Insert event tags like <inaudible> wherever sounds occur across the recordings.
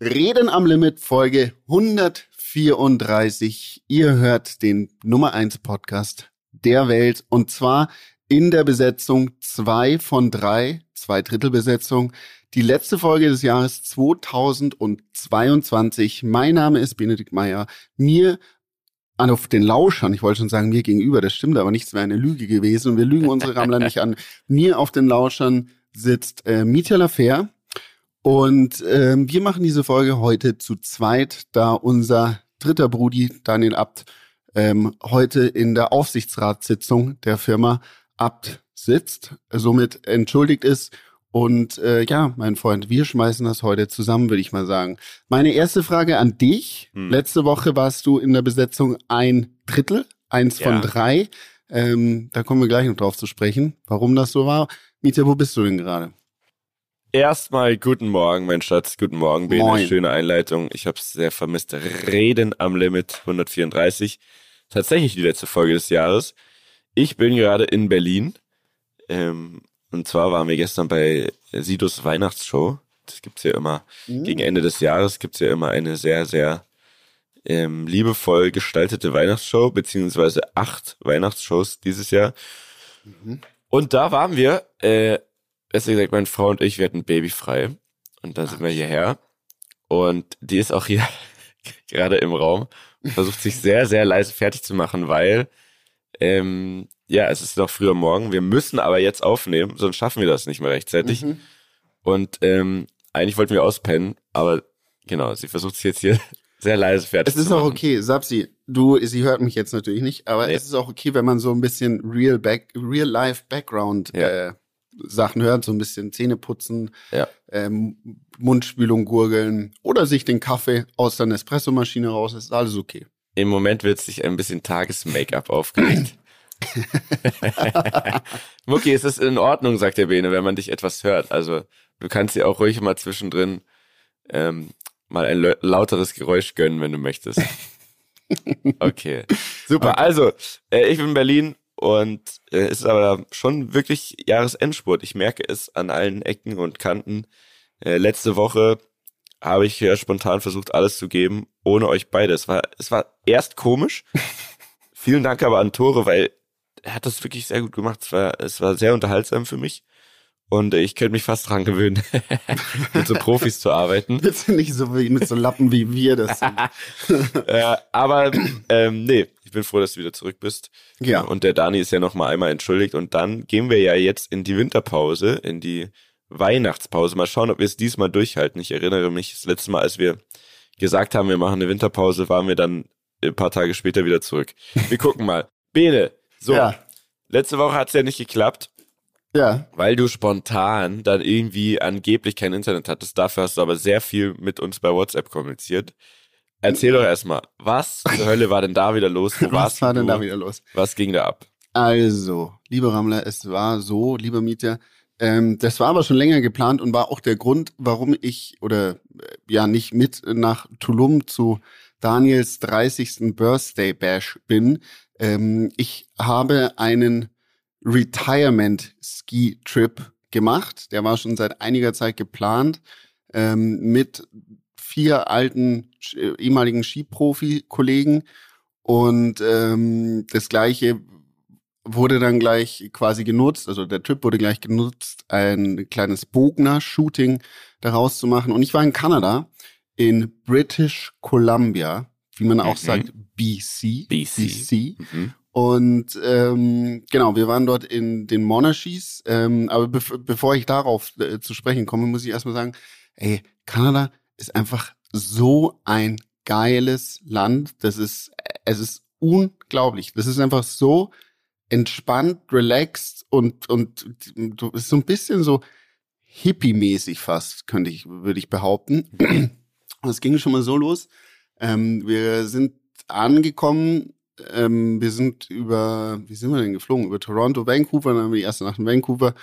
Reden am Limit, Folge 134. Ihr hört den Nummer 1 Podcast der Welt und zwar in der Besetzung zwei von drei, zwei Drittel Besetzung. Die letzte Folge des Jahres 2022. Mein Name ist Benedikt Meyer. Mir auf den Lauschern, ich wollte schon sagen, mir gegenüber, das stimmt aber nichts, wäre eine Lüge gewesen und wir lügen unsere Rammler nicht an. <laughs> Mir auf den Lauschern sitzt äh, Mietja Lafer und ähm, wir machen diese Folge heute zu zweit, da unser dritter Brudi, Daniel Abt, ähm, heute in der Aufsichtsratssitzung der Firma Abt sitzt, somit entschuldigt ist. Und äh, ja, mein Freund, wir schmeißen das heute zusammen, würde ich mal sagen. Meine erste Frage an dich. Hm. Letzte Woche warst du in der Besetzung ein Drittel, eins ja. von drei. Ähm, da kommen wir gleich noch drauf zu sprechen, warum das so war. Mietja, wo bist du denn gerade? Erstmal guten Morgen, mein Schatz. Guten Morgen, Bene. Moin. Schöne Einleitung. Ich habe es sehr vermisst. Reden am Limit 134. Tatsächlich die letzte Folge des Jahres. Ich bin gerade in Berlin. Ähm, und zwar waren wir gestern bei Sidos Weihnachtsshow. Das gibt's ja immer. Mhm. Gegen Ende des Jahres gibt's ja immer eine sehr, sehr ähm, liebevoll gestaltete Weihnachtsshow, beziehungsweise acht Weihnachtsshows dieses Jahr. Mhm. Und da waren wir äh, besser gesagt, meine Frau und ich, wir hatten babyfrei. Und dann sind wir hierher. Und die ist auch hier <laughs> gerade im Raum und versucht sich sehr, sehr leise fertig zu machen, weil, ähm, ja, es ist noch früher Morgen. Wir müssen aber jetzt aufnehmen, sonst schaffen wir das nicht mehr rechtzeitig. Mhm. Und ähm, eigentlich wollten wir auspennen, aber genau, sie versucht sich jetzt hier <laughs> sehr leise fertig zu machen. Es ist auch okay, Sapsi, du, sie hört mich jetzt natürlich nicht, aber nee. es ist auch okay, wenn man so ein bisschen real back, real life Background ja. äh, Sachen hört, so ein bisschen Zähne putzen, ja. ähm, Mundspülung gurgeln oder sich den Kaffee aus der Nespresso-Maschine raus, ist alles okay. Im Moment wird sich ein bisschen Tages-Make-up aufgelegt. <laughs> Mucki, es ist in Ordnung, sagt der Bene, wenn man dich etwas hört. Also du kannst dir auch ruhig mal zwischendrin ähm, mal ein lauteres Geräusch gönnen, wenn du möchtest. <laughs> Okay. Super. Okay. Also, äh, ich bin in Berlin und äh, es ist aber schon wirklich Jahresendspurt. Ich merke es an allen Ecken und Kanten. Äh, letzte Woche habe ich ja spontan versucht, alles zu geben, ohne euch beide. Es war, es war erst komisch. <laughs> Vielen Dank aber an Tore, weil er hat das wirklich sehr gut gemacht. Es war, es war sehr unterhaltsam für mich. Und ich könnte mich fast dran gewöhnen, <laughs> mit so Profis zu arbeiten. Bitte nicht so wie mit so Lappen wie wir das sind. <laughs> äh, aber ähm, nee, bin froh, dass du wieder zurück bist. Ja. Und der Dani ist ja noch mal einmal entschuldigt. Und dann gehen wir ja jetzt in die Winterpause, in die Weihnachtspause. Mal schauen, ob wir es diesmal durchhalten. Ich erinnere mich, das letzte Mal, als wir gesagt haben, wir machen eine Winterpause, waren wir dann ein paar Tage später wieder zurück. Wir gucken mal. <laughs> Bene, so. Ja. Letzte Woche hat es ja nicht geklappt. Ja. Weil du spontan dann irgendwie angeblich kein Internet hattest. Dafür hast du aber sehr viel mit uns bei WhatsApp kommuniziert. Erzähl doch erstmal, was zur Hölle war denn da wieder los? Wo <laughs> was war denn da wieder los? Was ging da ab? Also, lieber Rammler, es war so, lieber Mieter, ähm, das war aber schon länger geplant und war auch der Grund, warum ich oder äh, ja nicht mit nach Tulum zu Daniels 30. Birthday Bash bin. Ähm, ich habe einen Retirement Ski Trip gemacht. Der war schon seit einiger Zeit geplant ähm, mit vier alten äh, ehemaligen Skiprofi-Kollegen und ähm, das gleiche wurde dann gleich quasi genutzt, also der Trip wurde gleich genutzt, ein kleines Bogner-Shooting daraus zu machen. Und ich war in Kanada, in British Columbia, wie man auch mhm. sagt, BC. BC. BC. Mhm. Und ähm, genau, wir waren dort in den Monarchies. Ähm, aber bev bevor ich darauf äh, zu sprechen komme, muss ich erstmal sagen, ey, Kanada ist einfach so ein geiles Land. Das ist, es ist unglaublich. Das ist einfach so entspannt, relaxed und, und ist so ein bisschen so hippie-mäßig fast, könnte ich, würde ich behaupten. Es ging schon mal so los. Ähm, wir sind angekommen ähm, wir sind über, wie sind wir denn geflogen? Über Toronto, Vancouver, dann haben wir die erste Nacht in Vancouver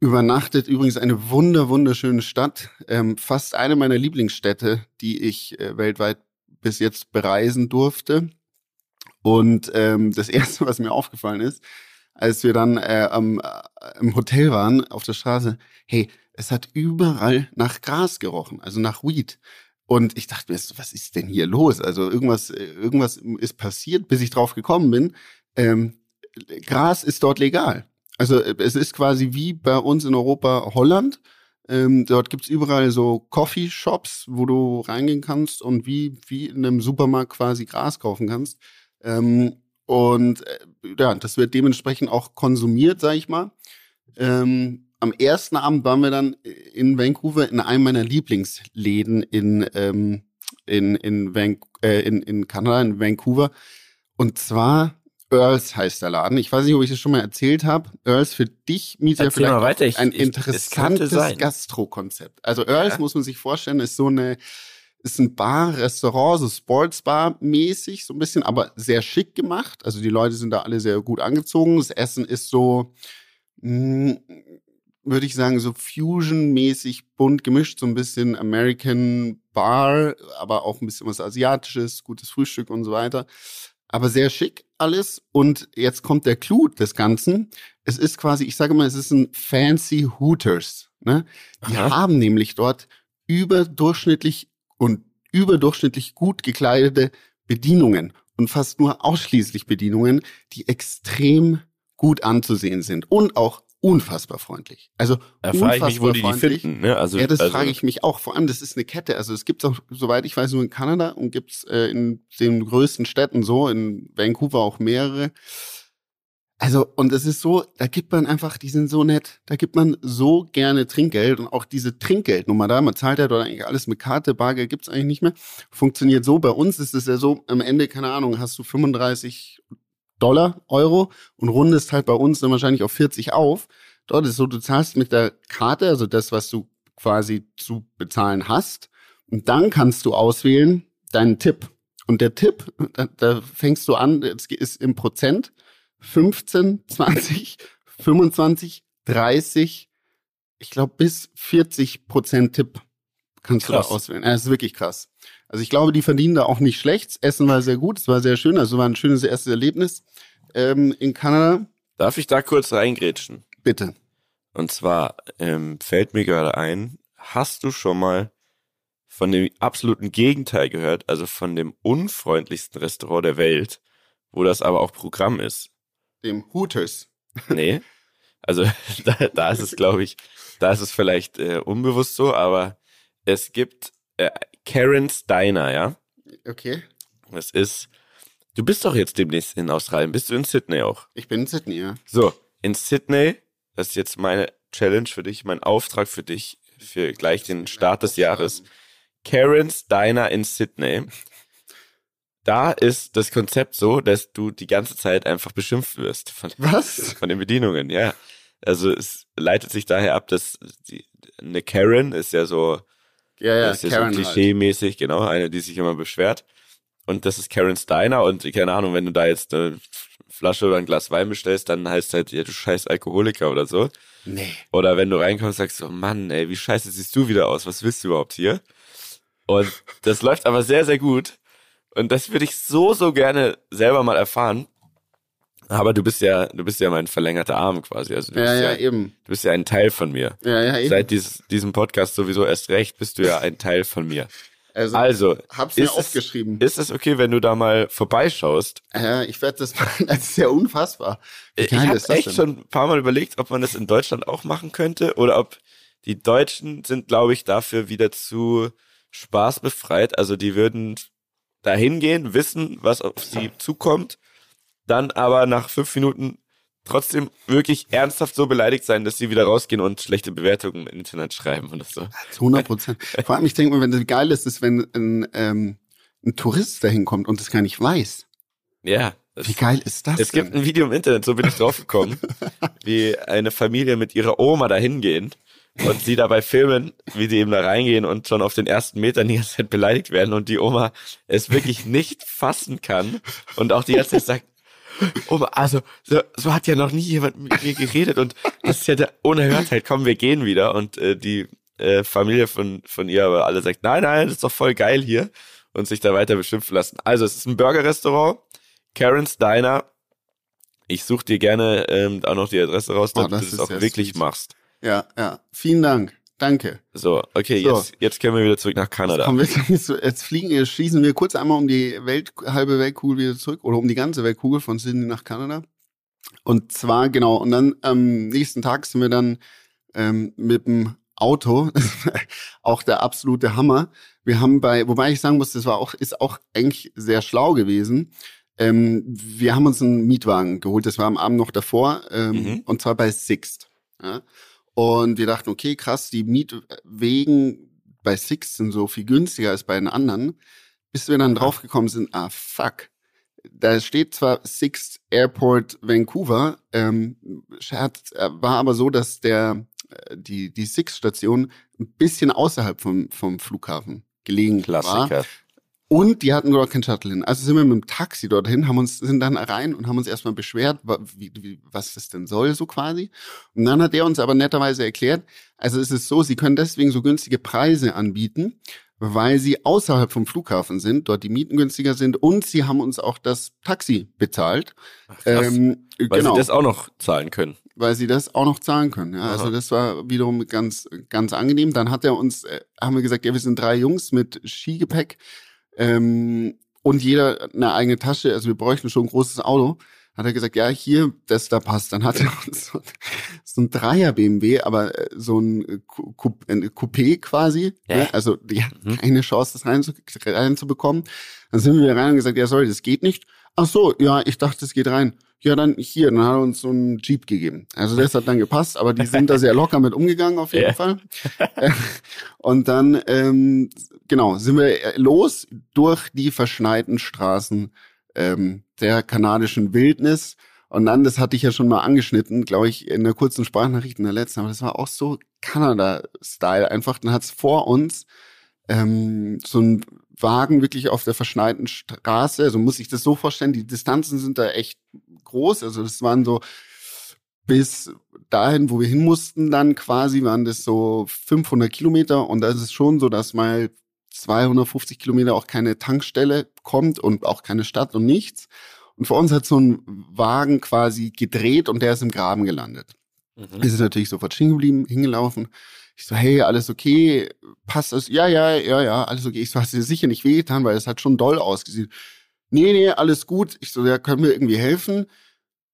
übernachtet. Übrigens eine wunder, wunderschöne Stadt. Ähm, fast eine meiner Lieblingsstädte, die ich äh, weltweit bis jetzt bereisen durfte. Und ähm, das <laughs> erste, was mir aufgefallen ist, als wir dann äh, am, äh, im Hotel waren, auf der Straße, hey, es hat überall nach Gras gerochen, also nach Weed. Und ich dachte mir, was ist denn hier los? Also irgendwas, irgendwas ist passiert, bis ich drauf gekommen bin. Ähm, Gras ist dort legal. Also es ist quasi wie bei uns in Europa Holland. Ähm, dort gibt's überall so Coffee-Shops, wo du reingehen kannst und wie, wie in einem Supermarkt quasi Gras kaufen kannst. Ähm, und äh, ja, das wird dementsprechend auch konsumiert, sag ich mal. Ähm, am ersten Abend waren wir dann in Vancouver in einem meiner Lieblingsläden in, ähm, in, in, Van äh, in, in Kanada, in Vancouver. Und zwar Earls heißt der Laden. Ich weiß nicht, ob ich das schon mal erzählt habe. Earls für dich, Mieter, vielleicht mal weiter. Ich, ein interessantes Gastro-Konzept. Also Earls ja. muss man sich vorstellen, ist so eine, ist ein Bar, Restaurant, so Sportsbar-mäßig, so ein bisschen, aber sehr schick gemacht. Also die Leute sind da alle sehr gut angezogen. Das Essen ist so, hm, würde ich sagen, so Fusion-mäßig bunt gemischt, so ein bisschen American Bar, aber auch ein bisschen was Asiatisches, gutes Frühstück und so weiter. Aber sehr schick alles. Und jetzt kommt der Clou des Ganzen. Es ist quasi, ich sage mal, es ist ein fancy Hooters. Ne? Die Aha. haben nämlich dort überdurchschnittlich und überdurchschnittlich gut gekleidete Bedienungen und fast nur ausschließlich Bedienungen, die extrem gut anzusehen sind und auch unfassbar freundlich. Also da frage ich mich, wo die die finden. Ne? Also, ja, das also, frage ich mich auch. Vor allem, das ist eine Kette. Also es gibt auch, soweit ich weiß, nur in Kanada und gibt's äh, in den größten Städten so, in Vancouver auch mehrere. Also, und es ist so, da gibt man einfach, die sind so nett, da gibt man so gerne Trinkgeld und auch diese Trinkgeldnummer da, man zahlt ja dort eigentlich alles mit Karte, Bargeld gibt's eigentlich nicht mehr, funktioniert so. Bei uns ist es ja so, am Ende, keine Ahnung, hast du 35 Dollar, Euro und rundest halt bei uns dann wahrscheinlich auf 40 auf. Dort ist so, du zahlst mit der Karte, also das, was du quasi zu bezahlen hast. Und dann kannst du auswählen deinen Tipp. Und der Tipp, da, da fängst du an, es ist im Prozent 15, 20, 25, 30, ich glaube bis 40 Prozent Tipp kannst krass. du da auswählen. Das ist wirklich krass. Also ich glaube, die verdienen da auch nicht schlecht. Das Essen war sehr gut, es war sehr schön, also war ein schönes erstes Erlebnis ähm, in Kanada. Darf ich da kurz reingrätschen? Bitte. Und zwar ähm, fällt mir gerade ein, hast du schon mal von dem absoluten Gegenteil gehört, also von dem unfreundlichsten Restaurant der Welt, wo das aber auch Programm ist? Dem Hooters. Nee. Also <laughs> da, da ist es, glaube ich, da ist es vielleicht äh, unbewusst so, aber es gibt äh, Karen's Diner, ja? Okay. Das ist, du bist doch jetzt demnächst in Australien. Bist du in Sydney auch? Ich bin in Sydney, ja. So, in Sydney, das ist jetzt meine Challenge für dich, mein Auftrag für dich, für gleich den Start des Jahres. Karen's Diner in Sydney. Da ist das Konzept so, dass du die ganze Zeit einfach beschimpft wirst. Von, Was? Von den Bedienungen, ja. Also es leitet sich daher ab, dass die, eine Karen ist ja so ja, ja, das ist Karen so klischee-mäßig, halt. genau, eine, die sich immer beschwert. Und das ist Karen Steiner und keine Ahnung, wenn du da jetzt eine Flasche oder ein Glas Wein bestellst, dann heißt halt, ja, du scheiß Alkoholiker oder so. Nee. Oder wenn du reinkommst, sagst du, oh Mann, ey, wie scheiße siehst du wieder aus? Was willst du überhaupt hier? Und das <laughs> läuft aber sehr, sehr gut. Und das würde ich so, so gerne selber mal erfahren. Aber du bist ja, du bist ja mein verlängerter Arm quasi. Also du ja, bist ja, ja, eben. Du bist ja ein Teil von mir. Ja, ja, eben. Seit dieses, diesem Podcast sowieso erst recht bist du ja ein Teil von mir. Also, also hab's mir aufgeschrieben. Es, ist es okay, wenn du da mal vorbeischaust? Ja, ich werde das machen. Das ist ja unfassbar. Ich habe echt denn? schon ein paar Mal überlegt, ob man das in Deutschland auch machen könnte oder ob die Deutschen sind, glaube ich, dafür wieder zu spaßbefreit. Also die würden da hingehen, wissen, was auf sie zukommt dann aber nach fünf Minuten trotzdem wirklich ernsthaft so beleidigt sein, dass sie wieder rausgehen und schlechte Bewertungen im Internet schreiben oder so. 100 Prozent. Vor allem, ich denke mir, wenn das geil ist, ist, wenn ein, ähm, ein Tourist dahin kommt und das gar nicht weiß. Ja. Wie geil ist das? Es denn? gibt ein Video im Internet, so bin ich draufgekommen, <laughs> wie eine Familie mit ihrer Oma dahin gehen und sie dabei filmen, wie sie eben da reingehen und schon auf den ersten Metern die ganze Zeit beleidigt werden und die Oma es wirklich nicht fassen kann und auch die ganze Zeit sagt, Oh, also, so, so hat ja noch nie jemand mit mir geredet und das ist ja der Unerhörtheit. Komm, wir gehen wieder. Und äh, die äh, Familie von, von ihr aber alle sagt, nein, nein, das ist doch voll geil hier und sich da weiter beschimpfen lassen. Also, es ist ein Burger-Restaurant, Karen's Diner. Ich suche dir gerne ähm, auch noch die Adresse raus, damit oh, du das auch wirklich süß. machst. Ja, ja. Vielen Dank. Danke. So, okay, so. Jetzt, jetzt können wir wieder zurück nach Kanada. Jetzt, jetzt, jetzt fliegen, schießen wir kurz einmal um die Welt, halbe Weltkugel wieder zurück oder um die ganze Weltkugel von Sydney nach Kanada. Und zwar, genau, und dann am nächsten Tag sind wir dann ähm, mit dem Auto, <laughs> auch der absolute Hammer. Wir haben bei, wobei ich sagen muss, das war auch, ist auch eigentlich sehr schlau gewesen. Ähm, wir haben uns einen Mietwagen geholt, das war am Abend noch davor, ähm, mhm. und zwar bei Sixt. Ja? Und wir dachten, okay, krass, die Mietwegen bei Sixt sind so viel günstiger als bei den anderen, bis wir dann draufgekommen sind, ah fuck, da steht zwar Sixt Airport Vancouver, ähm, äh, war aber so, dass der äh, die die Sixt Station ein bisschen außerhalb vom vom Flughafen gelegen Klassiker. war. Und die hatten dort kein Shuttle hin. Also sind wir mit dem Taxi dorthin, haben uns, sind dann rein und haben uns erstmal beschwert, wie, wie, was das denn soll, so quasi. Und dann hat der uns aber netterweise erklärt, also es ist so, sie können deswegen so günstige Preise anbieten, weil sie außerhalb vom Flughafen sind, dort die Mieten günstiger sind und sie haben uns auch das Taxi bezahlt. Ach, ähm, weil genau. sie das auch noch zahlen können. Weil sie das auch noch zahlen können. Ja, also das war wiederum ganz, ganz angenehm. Dann hat er uns, äh, haben wir gesagt, ja, wir sind drei Jungs mit Skigepäck ähm, und jeder eine eigene Tasche. Also wir bräuchten schon ein großes Auto. Hat er gesagt, ja, hier, das da passt. Dann hat er <laughs> uns so, so ein Dreier BMW, aber äh, so ein, Coupé quasi. Ne? Also die hat mhm. keine Chance, das reinzubekommen. Dann sind wir rein und gesagt, ja, sorry, das geht nicht. Ach so, ja, ich dachte, es geht rein. Ja, dann hier, dann hat er uns so einen Jeep gegeben. Also das hat dann gepasst, aber die sind da sehr <laughs> locker mit umgegangen auf jeden ja. Fall. <laughs> Und dann, ähm, genau, sind wir los durch die verschneiten Straßen ähm, der kanadischen Wildnis. Und dann, das hatte ich ja schon mal angeschnitten, glaube ich, in der kurzen Sprachnachricht in der letzten, aber das war auch so Kanada-Style. Einfach, dann hat's vor uns ähm, so ein Wagen wirklich auf der verschneiten Straße. Also muss ich das so vorstellen, die Distanzen sind da echt groß. Also das waren so bis dahin, wo wir hin mussten, dann quasi waren das so 500 Kilometer. Und da ist schon so, dass mal 250 Kilometer auch keine Tankstelle kommt und auch keine Stadt und nichts. Und vor uns hat so ein Wagen quasi gedreht und der ist im Graben gelandet. Mhm. Ist natürlich sofort stehen geblieben, hingelaufen. Ich so, hey, alles okay? Passt das? Ja, ja, ja, ja, alles okay. Ich so, hast du dir sicher nicht wehgetan, weil es hat schon doll ausgesehen. Nee, nee, alles gut. Ich so, ja, können wir irgendwie helfen?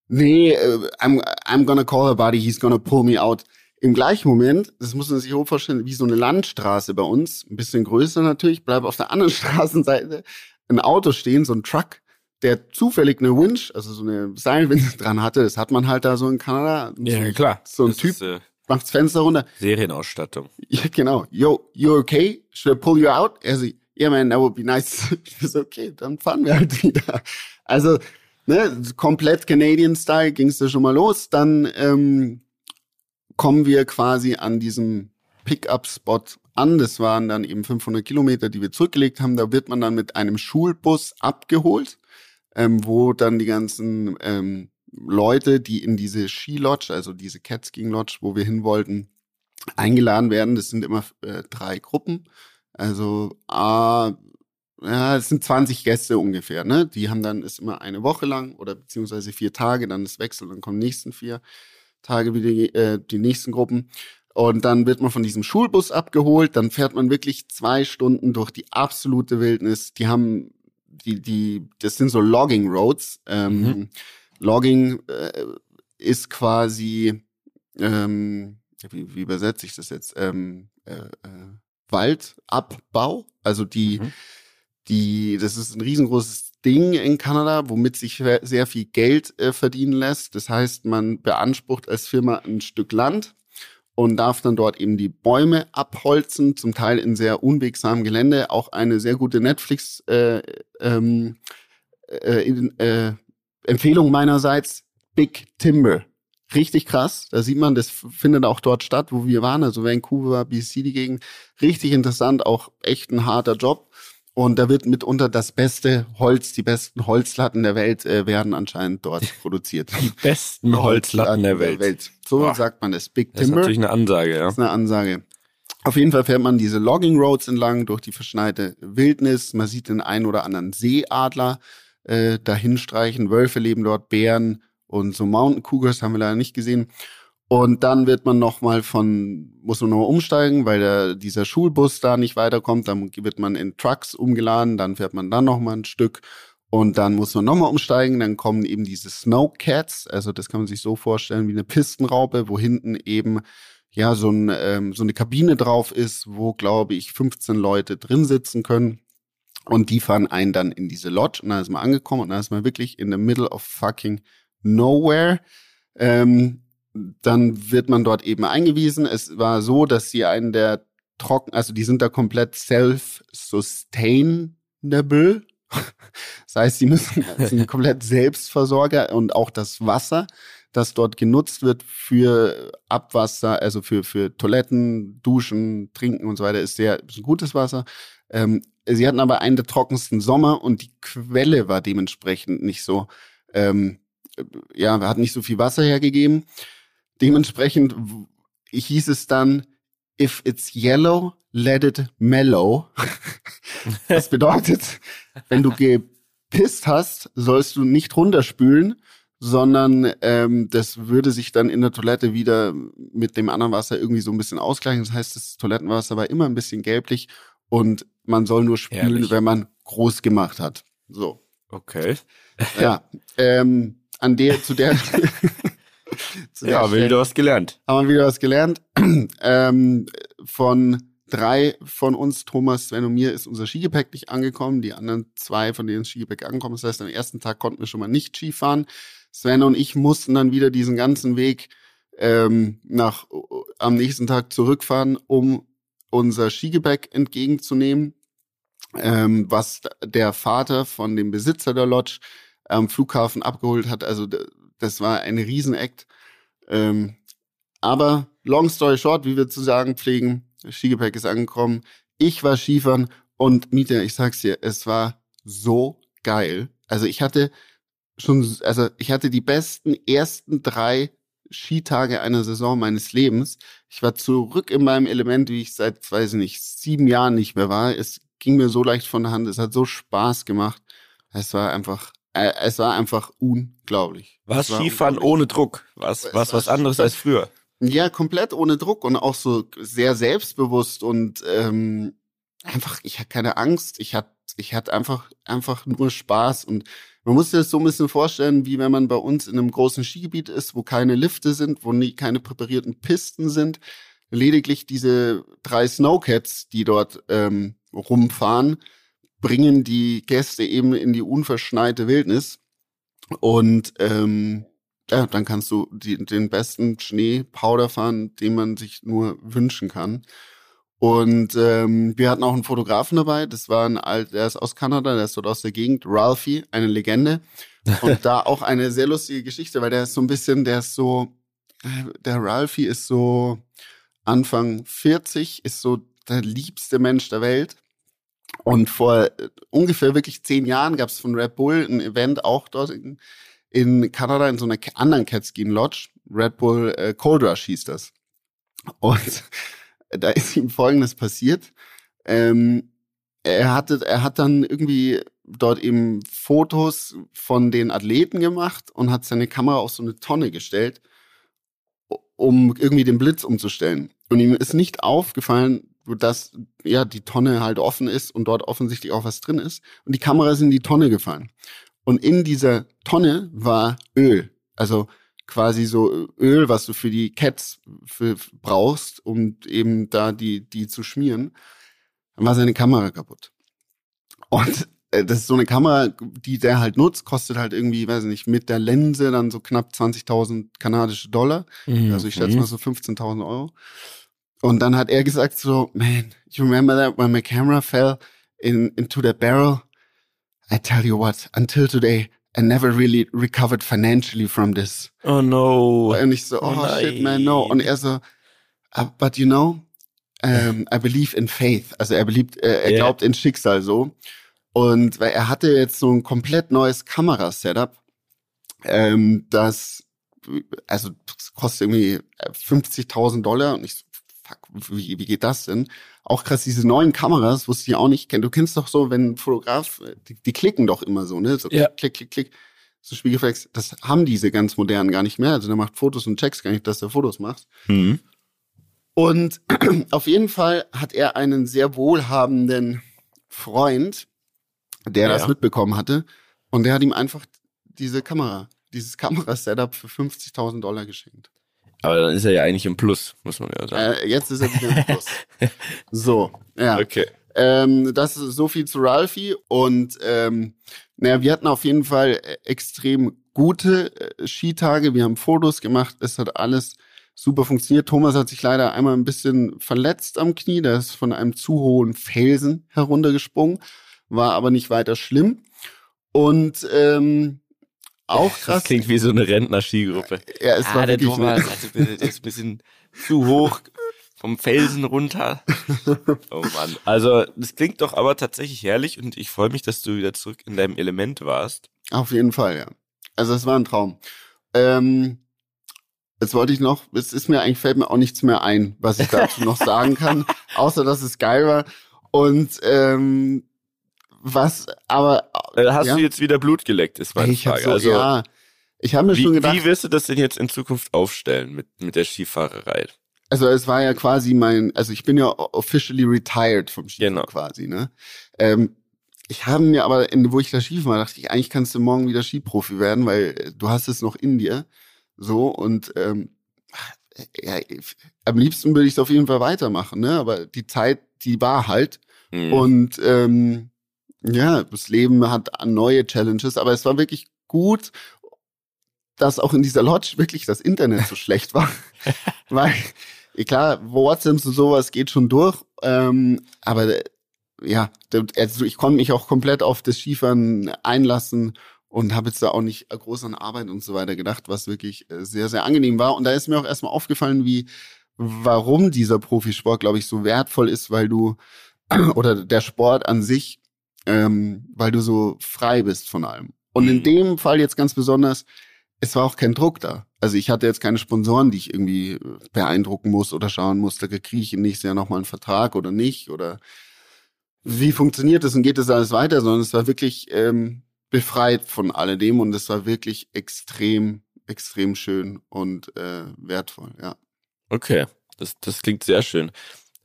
Nee, uh, I'm, I'm gonna call a buddy, he's gonna pull me out. Im gleichen Moment, das muss man sich hoch vorstellen, wie so eine Landstraße bei uns, ein bisschen größer natürlich, bleibt auf der anderen <laughs> Straßenseite ein Auto stehen, so ein Truck, der zufällig eine Winch, also so eine Seilwinde <laughs> dran hatte. Das hat man halt da so in Kanada. Ja, so, klar. So ein das Typ ist, äh, macht's Fenster runter. Serienausstattung. <laughs> Ja, genau. Yo, you okay? Should I pull you out? Er so, yeah man, that would be nice. Ich so, okay, dann fahren wir halt wieder. Also, ne, komplett Canadian-Style ging's da schon mal los. Dann ähm, kommen wir quasi an diesem Pickup-Spot an. Das waren dann eben 500 Kilometer, die wir zurückgelegt haben. Da wird man dann mit einem Schulbus abgeholt, ähm, wo dann die ganzen ähm, Leute, die in diese Ski-Lodge, also diese Catskiing Lodge, wo wir hin wollten, eingeladen werden. Das sind immer äh, drei Gruppen. Also äh, ja, es sind 20 Gäste ungefähr, ne? Die haben dann, ist immer eine Woche lang oder beziehungsweise vier Tage, dann ist Wechsel, dann kommen die nächsten vier. Tage wieder äh, die nächsten Gruppen. Und dann wird man von diesem Schulbus abgeholt, dann fährt man wirklich zwei Stunden durch die absolute Wildnis. Die haben, die, die, das sind so Logging Roads. Ähm, mhm. Logging äh, ist quasi, ähm, wie, wie übersetze ich das jetzt? Ähm, äh, äh, Waldabbau. Also die, mhm. die, das ist ein riesengroßes Ding in Kanada, womit sich sehr viel Geld äh, verdienen lässt. Das heißt, man beansprucht als Firma ein Stück Land und darf dann dort eben die Bäume abholzen, zum Teil in sehr unwegsamem Gelände. Auch eine sehr gute Netflix äh, ähm, äh, äh, Empfehlung meinerseits, Big Timber. Richtig krass. Da sieht man, das findet auch dort statt, wo wir waren, also Vancouver, BC die Gegend. Richtig interessant, auch echt ein harter Job. Und da wird mitunter das beste Holz, die besten Holzlatten der Welt äh, werden anscheinend dort <laughs> produziert. Die besten Holzlatten der Welt. Der Welt. So Boah. sagt man das. Big Timber. Das ist natürlich eine Ansage, ja. Das ist eine Ansage. Auf jeden Fall fährt man diese Logging Roads entlang durch die verschneite Wildnis. Man sieht den einen oder anderen Seeadler äh, dahinstreichen. Wölfe leben dort, Bären und so Mountain Cougars haben wir leider nicht gesehen. Und dann wird man nochmal von, muss man nochmal umsteigen, weil der, dieser Schulbus da nicht weiterkommt. Dann wird man in Trucks umgeladen, dann fährt man dann nochmal ein Stück. Und dann muss man nochmal umsteigen. Dann kommen eben diese Snowcats. Also das kann man sich so vorstellen wie eine Pistenraupe, wo hinten eben ja so, ein, ähm, so eine Kabine drauf ist, wo, glaube ich, 15 Leute drin sitzen können. Und die fahren einen dann in diese Lodge. Und dann ist man angekommen und dann ist man wirklich in the middle of fucking nowhere. Ähm, dann wird man dort eben eingewiesen. Es war so, dass sie einen der trocken, also die sind da komplett self-sustainable. <laughs> Das heißt, sie müssen <laughs> sind komplett Selbstversorger und auch das Wasser, das dort genutzt wird für Abwasser, also für, für Toiletten, Duschen, Trinken und so weiter, ist sehr ist gutes Wasser. Ähm, sie hatten aber einen der trockensten Sommer und die Quelle war dementsprechend nicht so, ähm, ja, hat nicht so viel Wasser hergegeben. Dementsprechend hieß es dann, if it's yellow, let it mellow. <laughs> das bedeutet, wenn du gepisst hast, sollst du nicht runterspülen, sondern ähm, das würde sich dann in der Toilette wieder mit dem anderen Wasser irgendwie so ein bisschen ausgleichen. Das heißt, das Toilettenwasser war immer ein bisschen gelblich und man soll nur spülen, Ehrlich? wenn man groß gemacht hat. So. Okay. Ja. Ähm, an der, zu der, <laughs> ja, haben wir wieder was gelernt. Haben wir wieder was gelernt. <clears throat> ähm, von drei von uns, Thomas, Sven und mir, ist unser Skigepäck nicht angekommen. Die anderen zwei, von denen das Skigepäck angekommen ist. Das heißt, am ersten Tag konnten wir schon mal nicht Skifahren. Sven und ich mussten dann wieder diesen ganzen Weg ähm, nach am nächsten Tag zurückfahren, um unser Skigepäck entgegenzunehmen, ähm, was der Vater von dem Besitzer der Lodge am Flughafen abgeholt hat. Also das war ein Riesenakt. Ähm, aber long story short, wie wir zu sagen pflegen, Skigepäck ist angekommen. Ich war Skifahren und Mieter, ich sag's dir, es war so geil. Also ich hatte schon, also ich hatte die besten ersten drei Skitage einer Saison meines Lebens. Ich war zurück in meinem Element, wie ich seit, weiß ich nicht, sieben Jahren nicht mehr war. Es ging mir so leicht von der Hand. Es hat so Spaß gemacht. Es war einfach es war einfach unglaublich. Was Skifahren ohne Druck? Was, was, was anderes als früher? Ja, komplett ohne Druck und auch so sehr selbstbewusst und ähm, einfach, ich hatte keine Angst, ich hatte, ich hatte einfach, einfach nur Spaß und man muss sich das so ein bisschen vorstellen, wie wenn man bei uns in einem großen Skigebiet ist, wo keine Lifte sind, wo nie keine präparierten Pisten sind, lediglich diese drei Snowcats, die dort ähm, rumfahren, bringen die Gäste eben in die unverschneite Wildnis. Und ähm, ja, dann kannst du die, den besten Schneepowder fahren, den man sich nur wünschen kann. Und ähm, wir hatten auch einen Fotografen dabei, das war ein alt, der ist aus Kanada, der ist dort aus der Gegend, Ralphie, eine Legende. Und da <laughs> auch eine sehr lustige Geschichte, weil der ist so ein bisschen, der ist so, der Ralphie ist so Anfang 40, ist so der liebste Mensch der Welt. Und vor äh, ungefähr wirklich zehn Jahren gab es von Red Bull ein Event auch dort in, in Kanada in so einer anderen Catskin Lodge. Red Bull äh, Cold Rush hieß das. Und <laughs> da ist ihm Folgendes passiert. Ähm, er hatte, er hat dann irgendwie dort eben Fotos von den Athleten gemacht und hat seine Kamera auf so eine Tonne gestellt, um irgendwie den Blitz umzustellen. Und ihm ist nicht aufgefallen, dass ja die Tonne halt offen ist und dort offensichtlich auch was drin ist. Und die Kamera ist in die Tonne gefallen. Und in dieser Tonne war Öl. Also quasi so Öl, was du für die Cats für, brauchst, um eben da die, die zu schmieren. Dann war seine Kamera kaputt. Und äh, das ist so eine Kamera, die der halt nutzt, kostet halt irgendwie, weiß ich nicht, mit der Linse dann so knapp 20.000 kanadische Dollar. Mhm. Also ich schätze mal so 15.000 Euro. Und dann hat er gesagt so, man, you remember that when my camera fell in, into the barrel? I tell you what, until today, I never really recovered financially from this. Oh no. Und ich so, oh, oh shit, man, no. Und er so, uh, but you know, um, I believe in faith. Also er beliebt, äh, er yeah. glaubt in Schicksal so. Und weil er hatte jetzt so ein komplett neues Kamerasetup, ähm, das also das kostet irgendwie 50.000 Dollar und ich fuck, wie, wie geht das denn? Auch krass, diese neuen Kameras wusste ich auch nicht. Du kennst doch so, wenn ein Fotograf, die, die klicken doch immer so, ne? So ja. klick, klick, klick. so Spiegelreflex, das haben diese ganz modernen gar nicht mehr. Also der macht Fotos und checks gar nicht, dass er Fotos macht. Mhm. Und <clears throat> auf jeden Fall hat er einen sehr wohlhabenden Freund, der ja. das mitbekommen hatte. Und der hat ihm einfach diese Kamera, dieses Kamerasetup für 50.000 Dollar geschenkt. Aber dann ist er ja eigentlich im Plus, muss man ja sagen. Äh, jetzt ist er wieder im Plus. <laughs> so, ja. Okay. Ähm, das ist so viel zu Ralphie und ähm, naja, wir hatten auf jeden Fall äh, extrem gute äh, Skitage. Wir haben Fotos gemacht. Es hat alles super funktioniert. Thomas hat sich leider einmal ein bisschen verletzt am Knie. Der ist von einem zu hohen Felsen heruntergesprungen, war aber nicht weiter schlimm. Und ähm, auch krass. Das klingt wie so eine Rentner-Skigruppe. Ja, es ah, war der Thomas, also, der ist ein bisschen zu hoch vom Felsen runter. <laughs> Oh Mann. Also, das klingt doch aber tatsächlich herrlich und ich freue mich, dass du wieder zurück in deinem Element warst. Auf jeden Fall, ja. Also, es war ein Traum. Ähm, jetzt wollte ich noch, es ist mir eigentlich, fällt mir auch nichts mehr ein, was ich dazu noch <laughs> sagen kann, außer dass es geil war. Und ähm, was, aber. Äh, hast ja? du jetzt wieder Blut geleckt, ist meine ich Frage. So, also, ja, ich habe mir wie, schon gedacht. Wie wirst du das denn jetzt in Zukunft aufstellen mit, mit der Skifahrerei? Also es war ja quasi mein, also ich bin ja officially retired vom Skifahren genau. quasi, ne? Ähm, ich habe mir aber, in, wo ich da Skifahren war, dachte ich, eigentlich kannst du morgen wieder Skiprofi werden, weil äh, du hast es noch in dir. So und ähm, ja, am liebsten würde ich es auf jeden Fall weitermachen, ne? Aber die Zeit, die war halt. Mhm. Und ähm, ja, das Leben hat neue Challenges, aber es war wirklich gut, dass auch in dieser Lodge wirklich das Internet so schlecht war. <laughs> Weil klar, WhatsApp und sowas geht schon durch, ähm, aber ja, also ich konnte mich auch komplett auf das Skifahren einlassen und habe jetzt da auch nicht groß an Arbeit und so weiter gedacht, was wirklich äh, sehr, sehr angenehm war. Und da ist mir auch erstmal aufgefallen, wie, warum dieser Profisport, glaube ich, so wertvoll ist, weil du, <clears throat> oder der Sport an sich, ähm, weil du so frei bist von allem. Und in mhm. dem Fall jetzt ganz besonders, es war auch kein Druck da. Also ich hatte jetzt keine Sponsoren, die ich irgendwie beeindrucken muss oder schauen musste, kriege ich im nächsten Jahr nochmal einen Vertrag oder nicht oder wie funktioniert das und geht das alles weiter, sondern es war wirklich ähm, befreit von alledem und es war wirklich extrem, extrem schön und äh, wertvoll, ja. Okay, das, das klingt sehr schön.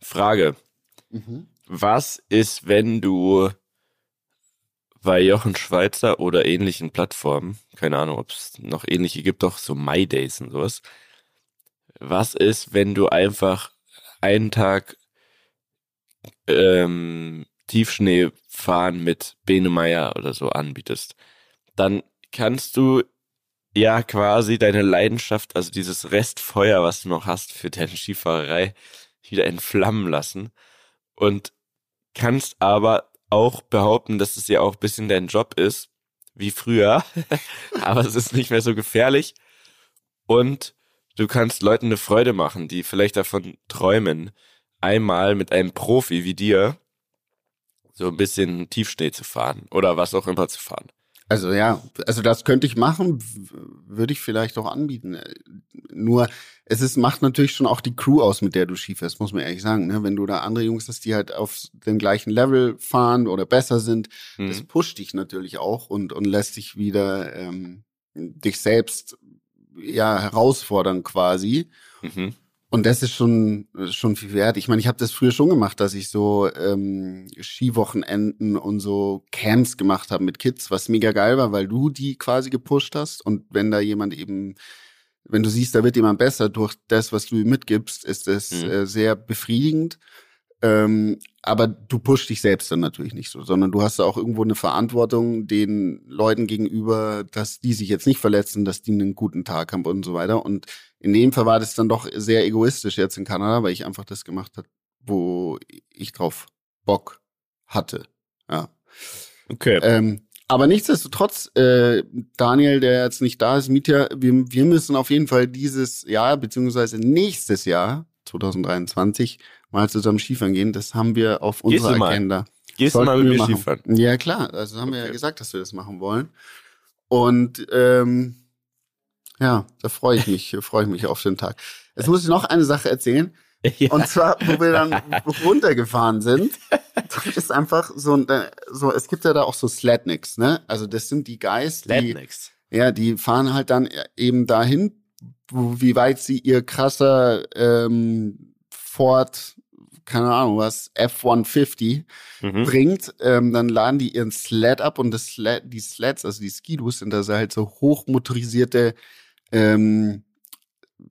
Frage. Mhm. Was ist, wenn du bei Jochen Schweizer oder ähnlichen Plattformen, keine Ahnung, ob es noch ähnliche gibt, doch so My Days und sowas. Was ist, wenn du einfach einen Tag ähm, Tiefschnee fahren mit Bene Meier oder so anbietest? Dann kannst du ja quasi deine Leidenschaft, also dieses Restfeuer, was du noch hast für deine Skifahrerei, wieder entflammen lassen und kannst aber auch behaupten, dass es ja auch ein bisschen dein Job ist, wie früher, <laughs> aber es ist nicht mehr so gefährlich und du kannst Leuten eine Freude machen, die vielleicht davon träumen, einmal mit einem Profi wie dir so ein bisschen Tiefschnee zu fahren oder was auch immer zu fahren. Also ja, also das könnte ich machen, würde ich vielleicht auch anbieten. Nur es ist, macht natürlich schon auch die Crew aus, mit der du Ski fährst, muss man ehrlich sagen. Ne? Wenn du da andere Jungs hast, die halt auf dem gleichen Level fahren oder besser sind, mhm. das pusht dich natürlich auch und, und lässt dich wieder ähm, dich selbst ja herausfordern quasi. Mhm. Und das ist schon schon viel wert. Ich meine, ich habe das früher schon gemacht, dass ich so ähm, Skiwochenenden und so Camps gemacht habe mit Kids, was mega geil war, weil du die quasi gepusht hast. Und wenn da jemand eben, wenn du siehst, da wird jemand besser durch das, was du mitgibst, ist es mhm. äh, sehr befriedigend. Ähm, aber du pushst dich selbst dann natürlich nicht so, sondern du hast auch irgendwo eine Verantwortung den Leuten gegenüber, dass die sich jetzt nicht verletzen, dass die einen guten Tag haben und so weiter. Und in dem Fall war das dann doch sehr egoistisch jetzt in Kanada, weil ich einfach das gemacht habe, wo ich drauf Bock hatte. Ja. Okay. Ähm, aber nichtsdestotrotz, äh, Daniel, der jetzt nicht da ist, Mietja, wir, wir müssen auf jeden Fall dieses Jahr, beziehungsweise nächstes Jahr, 2023, mal zusammen Skifahren gehen. Das haben wir auf Gehst unserer Agenda. Gehst du mal mit mir Skifahren? Ja, klar. Also haben okay. wir ja gesagt, dass wir das machen wollen. Und ähm, ja, da freue ich mich, <laughs> freue ich mich auf den Tag. Jetzt muss ich noch eine Sache erzählen. Ja. Und zwar, wo wir dann <laughs> runtergefahren sind, das ist einfach so, so, es gibt ja da auch so Sladnicks, ne? Also das sind die Guys, die, Ja, die fahren halt dann eben dahin, wie weit sie ihr krasser ähm, Ford, keine Ahnung was, F-150 mhm. bringt, ähm, dann laden die ihren Sled ab und das Sled, die Sleds, also die Skidus, sind also halt so hochmotorisierte ähm,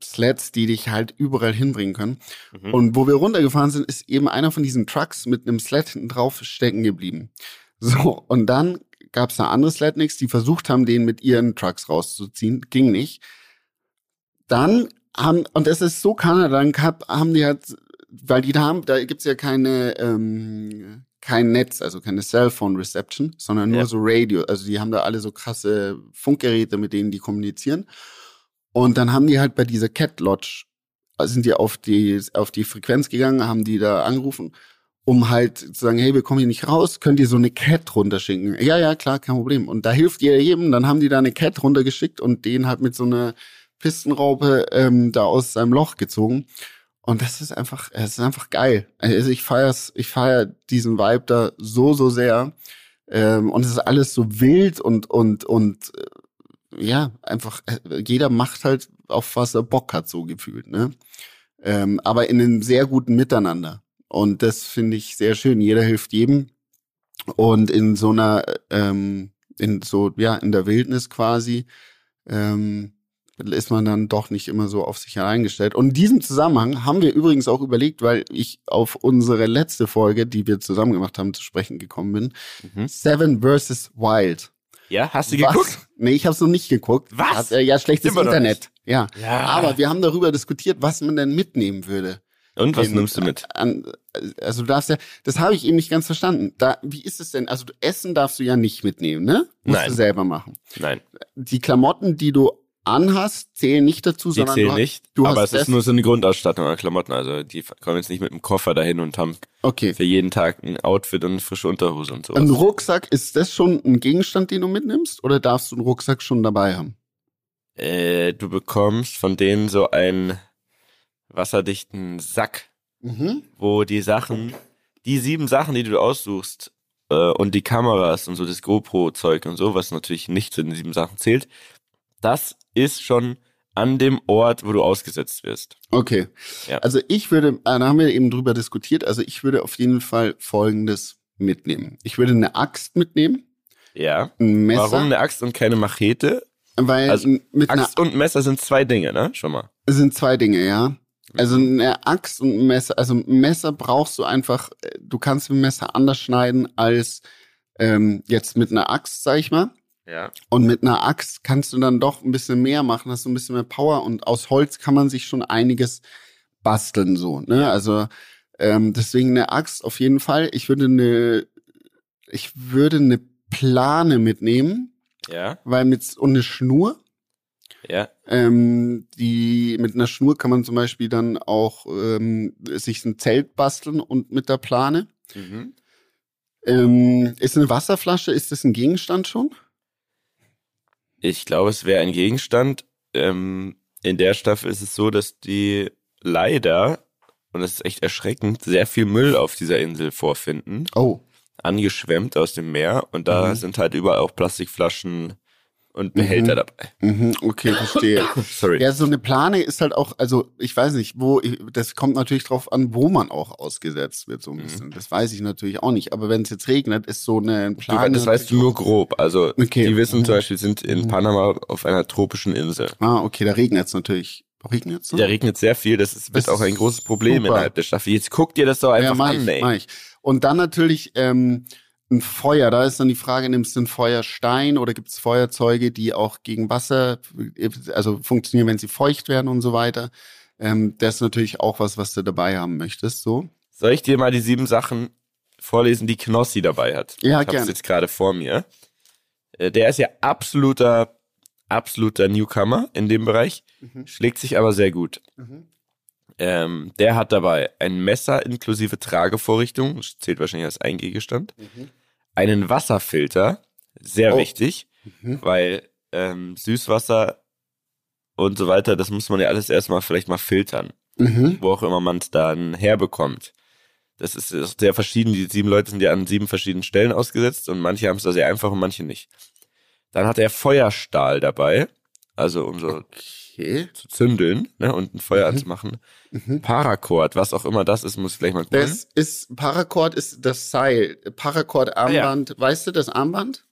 Sleds, die dich halt überall hinbringen können. Mhm. Und wo wir runtergefahren sind, ist eben einer von diesen Trucks mit einem Sled hinten drauf stecken geblieben. <laughs> So, und dann gab es da andere Sledniks, die versucht haben, den mit ihren Trucks rauszuziehen. Ging nicht. Dann haben, und es ist so Kanada, dann haben die halt, weil die da haben, da gibt's ja keine, ähm, kein Netz, also keine Cellphone Reception, sondern nur ja. so Radio. Also die haben da alle so krasse Funkgeräte, mit denen die kommunizieren. Und dann haben die halt bei dieser Cat Lodge, sind die auf die, auf die Frequenz gegangen, haben die da angerufen, um halt zu sagen, hey, wir kommen hier nicht raus, könnt ihr so eine Cat runterschicken? Ja, ja, klar, kein Problem. Und da hilft ihr jedem, dann haben die da eine Cat runtergeschickt und den halt mit so einer Pistenraupe ähm, da aus seinem Loch gezogen. Und das ist einfach, es ist einfach geil. Also ich feier's, ich feier diesen Vibe da so, so sehr. Ähm, und es ist alles so wild und, und, und äh, ja, einfach, äh, jeder macht halt auf was er Bock hat, so gefühlt, ne? Ähm, aber in einem sehr guten Miteinander. Und das finde ich sehr schön. Jeder hilft jedem. Und in so einer, ähm, in so, ja, in der Wildnis quasi, ähm, ist man dann doch nicht immer so auf sich eingestellt. Und in diesem Zusammenhang haben wir übrigens auch überlegt, weil ich auf unsere letzte Folge, die wir zusammen gemacht haben, zu sprechen gekommen bin, mhm. Seven versus Wild. Ja, hast du geguckt? Was? Nee, ich habe es noch nicht geguckt. Was? Hat, äh, ja, schlechtes Immer Internet. Ja. ja. Aber wir haben darüber diskutiert, was man denn mitnehmen würde. Und was nimmst du mit? An, also du darfst ja, das habe ich eben nicht ganz verstanden. Da, wie ist es denn? Also Essen darfst du ja nicht mitnehmen, ne? Musst Nein. du selber machen. Nein. Die Klamotten, die du anhast, zählen nicht dazu, die sondern zählen du, nicht. du aber hast es ist nur so eine Grundausstattung an Klamotten. Also die kommen jetzt nicht mit einem Koffer dahin und haben okay. für jeden Tag ein Outfit und eine frische Unterhose und so. Ein Rucksack, ist das schon ein Gegenstand, den du mitnimmst? Oder darfst du einen Rucksack schon dabei haben? Äh, du bekommst von denen so einen wasserdichten Sack, mhm. wo die Sachen, die sieben Sachen, die du aussuchst, äh, und die Kameras und so das GoPro-Zeug und so, was natürlich nicht zu den sieben Sachen zählt, das ist schon an dem Ort, wo du ausgesetzt wirst. Okay. Ja. Also ich würde, äh, da haben wir eben drüber diskutiert, also ich würde auf jeden Fall Folgendes mitnehmen. Ich würde eine Axt mitnehmen. Ja. Ein Messer. Warum eine Axt und keine Machete? Weil also mit Axt und Messer sind zwei Dinge, ne? Schon mal. Sind zwei Dinge, ja. Also eine Axt und ein Messer, also ein Messer brauchst du einfach, äh, du kannst ein Messer anders schneiden als ähm, jetzt mit einer Axt, sag ich mal. Ja. Und mit einer Axt kannst du dann doch ein bisschen mehr machen, hast du ein bisschen mehr Power und aus Holz kann man sich schon einiges basteln so. Ne? Also ähm, deswegen eine Axt auf jeden Fall. Ich würde eine, ich würde eine Plane mitnehmen. Ja. Weil mit und eine Schnur. Ja. Ähm, die mit einer Schnur kann man zum Beispiel dann auch ähm, sich ein Zelt basteln und mit der Plane. Mhm. Ähm, ist eine Wasserflasche, ist das ein Gegenstand schon? Ich glaube, es wäre ein Gegenstand. Ähm, in der Staffel ist es so, dass die leider, und das ist echt erschreckend, sehr viel Müll auf dieser Insel vorfinden. Oh. Angeschwemmt aus dem Meer. Und da mhm. sind halt überall auch Plastikflaschen, und Behälter mhm. dabei. Mhm, okay, verstehe. <coughs> Sorry. Ja, so eine Plane ist halt auch, also ich weiß nicht, wo, das kommt natürlich drauf an, wo man auch ausgesetzt wird, so ein mhm. bisschen. Mhm. Das weiß ich natürlich auch nicht. Aber wenn es jetzt regnet, ist so eine Plane. Du, das weißt du nur grob. Also okay. die wissen zum mhm. Beispiel, sind in mhm. Panama auf einer tropischen Insel. Ah, okay, da regnet es natürlich. Regnet Da regnet sehr viel, das ist, wird das auch ein großes Problem super. innerhalb der Staffel. Jetzt guck dir das doch einfach ja, mach an, ich, ey. Mach ich. Und dann natürlich, ähm, ein Feuer. Da ist dann die Frage, nimmst du einen Feuerstein oder gibt es Feuerzeuge, die auch gegen Wasser, also funktionieren, wenn sie feucht werden und so weiter. Ähm, das ist natürlich auch was, was du dabei haben möchtest. So. Soll ich dir mal die sieben Sachen vorlesen, die Knossi dabei hat? Ja, ich gerne. jetzt gerade vor mir. Äh, der ist ja absoluter, absoluter Newcomer in dem Bereich, mhm. schlägt sich aber sehr gut. Mhm. Ähm, der hat dabei ein Messer inklusive Tragevorrichtung, zählt wahrscheinlich als ein Gegenstand, mhm. Einen Wasserfilter, sehr oh. wichtig, mhm. weil ähm, Süßwasser und so weiter, das muss man ja alles erstmal vielleicht mal filtern, mhm. wo auch immer man es dann herbekommt. Das ist, ist sehr verschieden. Die sieben Leute sind ja an sieben verschiedenen Stellen ausgesetzt und manche haben es da sehr einfach und manche nicht. Dann hat er Feuerstahl dabei, also um so okay. Zu zündeln ne, und ein Feuer mhm. anzumachen. Mhm. Paracord, was auch immer das ist, muss ich vielleicht mal gucken. Das ist, Paracord ist das Seil. Paracord-Armband, ah, ja. weißt du das Armband?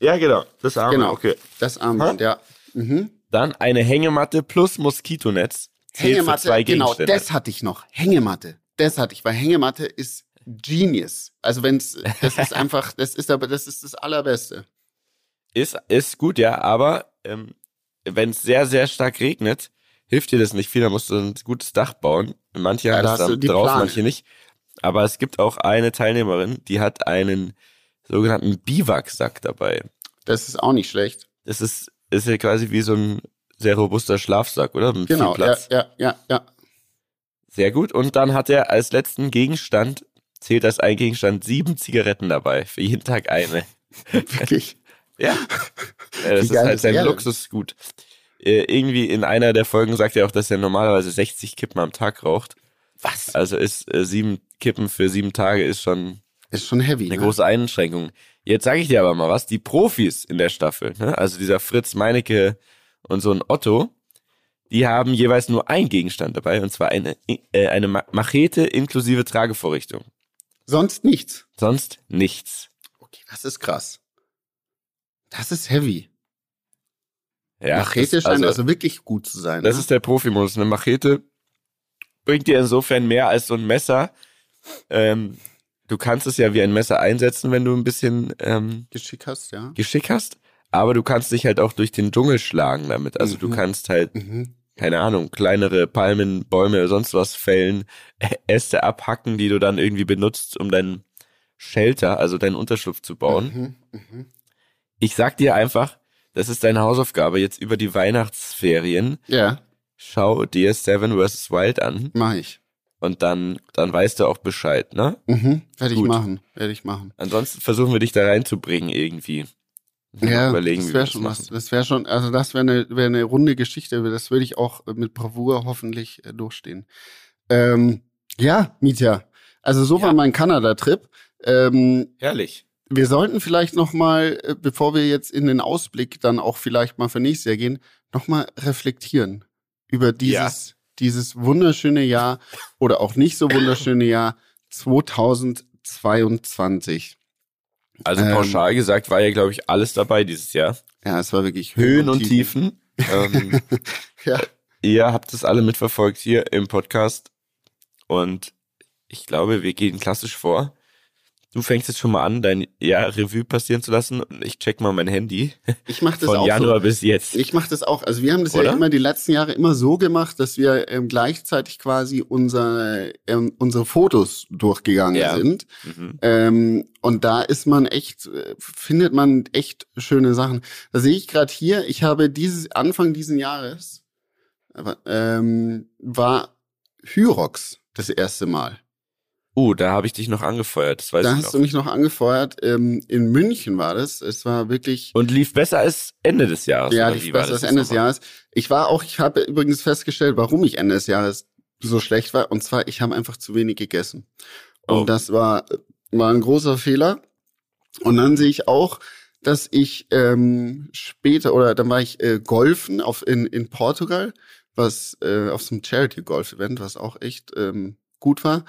Ja, genau, das Armband, genau, okay. Das Armband, ha? ja. Mhm. Dann eine Hängematte plus Moskitonetz. Hängematte, genau, das hatte ich noch. Hängematte, das hatte ich, weil Hängematte ist Genius. Also wenn's, das ist <laughs> einfach, das ist aber, das ist das Allerbeste. Ist, ist gut, ja, aber ähm, wenn es sehr, sehr stark regnet, hilft dir das nicht viel, da musst du ein gutes Dach bauen. Manche ja, haben das dann drauf, Plane. manche nicht. Aber es gibt auch eine Teilnehmerin, die hat einen sogenannten Biwaksack dabei. Das ist auch nicht schlecht. Das ist, ist ja quasi wie so ein sehr robuster Schlafsack, oder? Mit genau, ja, ja, ja, ja. Sehr gut. Und dann hat er als letzten Gegenstand, zählt als ein Gegenstand, sieben Zigaretten dabei. Für jeden Tag eine. <laughs> Wirklich? <laughs> ja. Das ist halt sein Luxusgut. Äh, irgendwie in einer der Folgen sagt er auch, dass er normalerweise 60 Kippen am Tag raucht. Was? Also ist äh, sieben Kippen für sieben Tage ist schon ist schon heavy. Eine ne? große Einschränkung. Jetzt sage ich dir aber mal was, die Profis in der Staffel, ne? also dieser Fritz Meinecke und so ein Otto, die haben jeweils nur ein Gegenstand dabei, und zwar eine, äh, eine Machete inklusive Tragevorrichtung. Sonst nichts. Sonst nichts. Okay, das ist krass. Das ist heavy. Ja, Machete scheint also, also, wirklich gut zu sein. Das ne? ist der Profi-Modus. Eine Machete bringt dir insofern mehr als so ein Messer. Ähm, du kannst es ja wie ein Messer einsetzen, wenn du ein bisschen ähm, Geschick hast, ja. Geschick hast. Aber du kannst dich halt auch durch den Dschungel schlagen damit. Also mhm. du kannst halt, mhm. keine Ahnung, kleinere Palmen, Bäume oder sonst was fällen, Äste abhacken, die du dann irgendwie benutzt, um deinen Shelter, also deinen Unterschlupf zu bauen. Mhm. Ich sag dir einfach, das ist deine Hausaufgabe jetzt über die Weihnachtsferien. Ja. Schau dir Seven vs. Wild an. Mach ich. Und dann, dann weißt du auch Bescheid, ne? Mhm, werde ich machen, werde ich machen. Ansonsten versuchen wir dich da reinzubringen irgendwie. Ja, überlegen, das wäre schon was. Das wäre schon, also das wäre eine, wäre eine runde Geschichte. Das würde ich auch mit Bravour hoffentlich äh, durchstehen. Ähm, ja, Mietja. Also so ja. war mein Kanada-Trip. Ähm, Herrlich. Wir sollten vielleicht noch mal, äh, bevor wir jetzt in den Ausblick dann auch vielleicht mal für nächstes Jahr gehen, noch mal reflektieren über dieses, ja. dieses wunderschöne Jahr oder auch nicht so wunderschöne Jahr 2022. Also ähm, pauschal gesagt war ja, glaube ich, alles dabei dieses Jahr. Ja, es war wirklich Höhen, und Tiefen. Tiefen. ähm, <laughs> ja. Ihr habt es alle mitverfolgt hier im Podcast und ich glaube, wir gehen klassisch vor. Du fängst jetzt schon mal an, dein Jahr Revue passieren zu lassen und ich check mal mein Handy. Ich mach das Von auch Januar so. bis jetzt. Ich mach das auch. Also wir haben das Oder? ja immer die letzten Jahre immer so gemacht, dass wir ähm, gleichzeitig quasi unsere, ähm, unsere Fotos durchgegangen ja. sind. Mhm. Ähm, und da ist man echt, äh, findet man echt schöne Sachen. Da sehe ich gerade hier, ich habe dieses Anfang diesen Jahres ähm, war Hyrox das erste Mal. Uh, da habe ich dich noch angefeuert. Das weiß da ich hast noch. du mich noch angefeuert. Ähm, in München war das. Es war wirklich. Und lief besser als Ende des Jahres. Ja, lief besser als Ende des Jahres. Ich war auch, ich habe übrigens festgestellt, warum ich Ende des Jahres so schlecht war. Und zwar, ich habe einfach zu wenig gegessen. Und oh. das war, war ein großer Fehler. Und dann sehe ich auch, dass ich ähm, später, oder dann war ich äh, golfen auf, in, in Portugal, was äh, auf so einem Charity-Golf-Event, was auch echt ähm, gut war.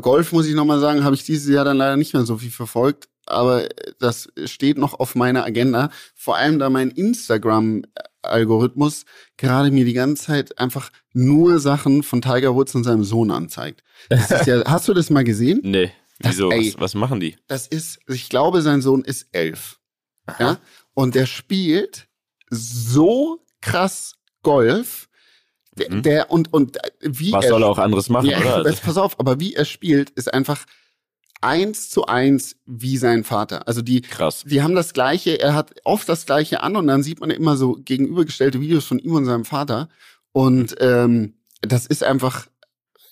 Golf, muss ich nochmal sagen, habe ich dieses Jahr dann leider nicht mehr so viel verfolgt. Aber das steht noch auf meiner Agenda. Vor allem, da mein Instagram-Algorithmus gerade mir die ganze Zeit einfach nur Sachen von Tiger Woods und seinem Sohn anzeigt. Ja, <laughs> hast du das mal gesehen? Nee. Wieso? Das, ey, was, was, machen die? Das ist, ich glaube, sein Sohn ist elf. Ja? Und der spielt so krass Golf der, mhm. der und und äh, wie was soll er auch anderes machen ja, oder? <laughs> Pass auf, aber wie er spielt ist einfach eins zu eins wie sein Vater. Also die, Krass. die haben das gleiche, er hat oft das gleiche an und dann sieht man immer so gegenübergestellte Videos von ihm und seinem Vater. Und ähm, das ist einfach,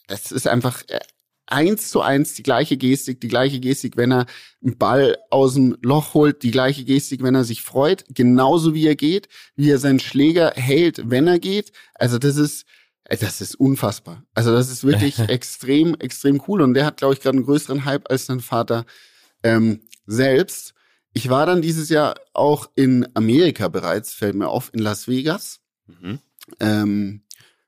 das ist einfach äh, eins zu eins die gleiche Gestik, die gleiche Gestik, wenn er einen Ball aus dem Loch holt, die gleiche Gestik, wenn er sich freut, genauso wie er geht, wie er seinen Schläger hält, wenn er geht. Also das ist, äh, das ist unfassbar. Also das ist wirklich <laughs> extrem, extrem cool. Und der hat, glaube ich, gerade einen größeren Hype als sein Vater ähm, selbst. ich war dann dieses Jahr auch in Amerika bereits, fällt mir auf, in Las Vegas. Mhm. Ähm,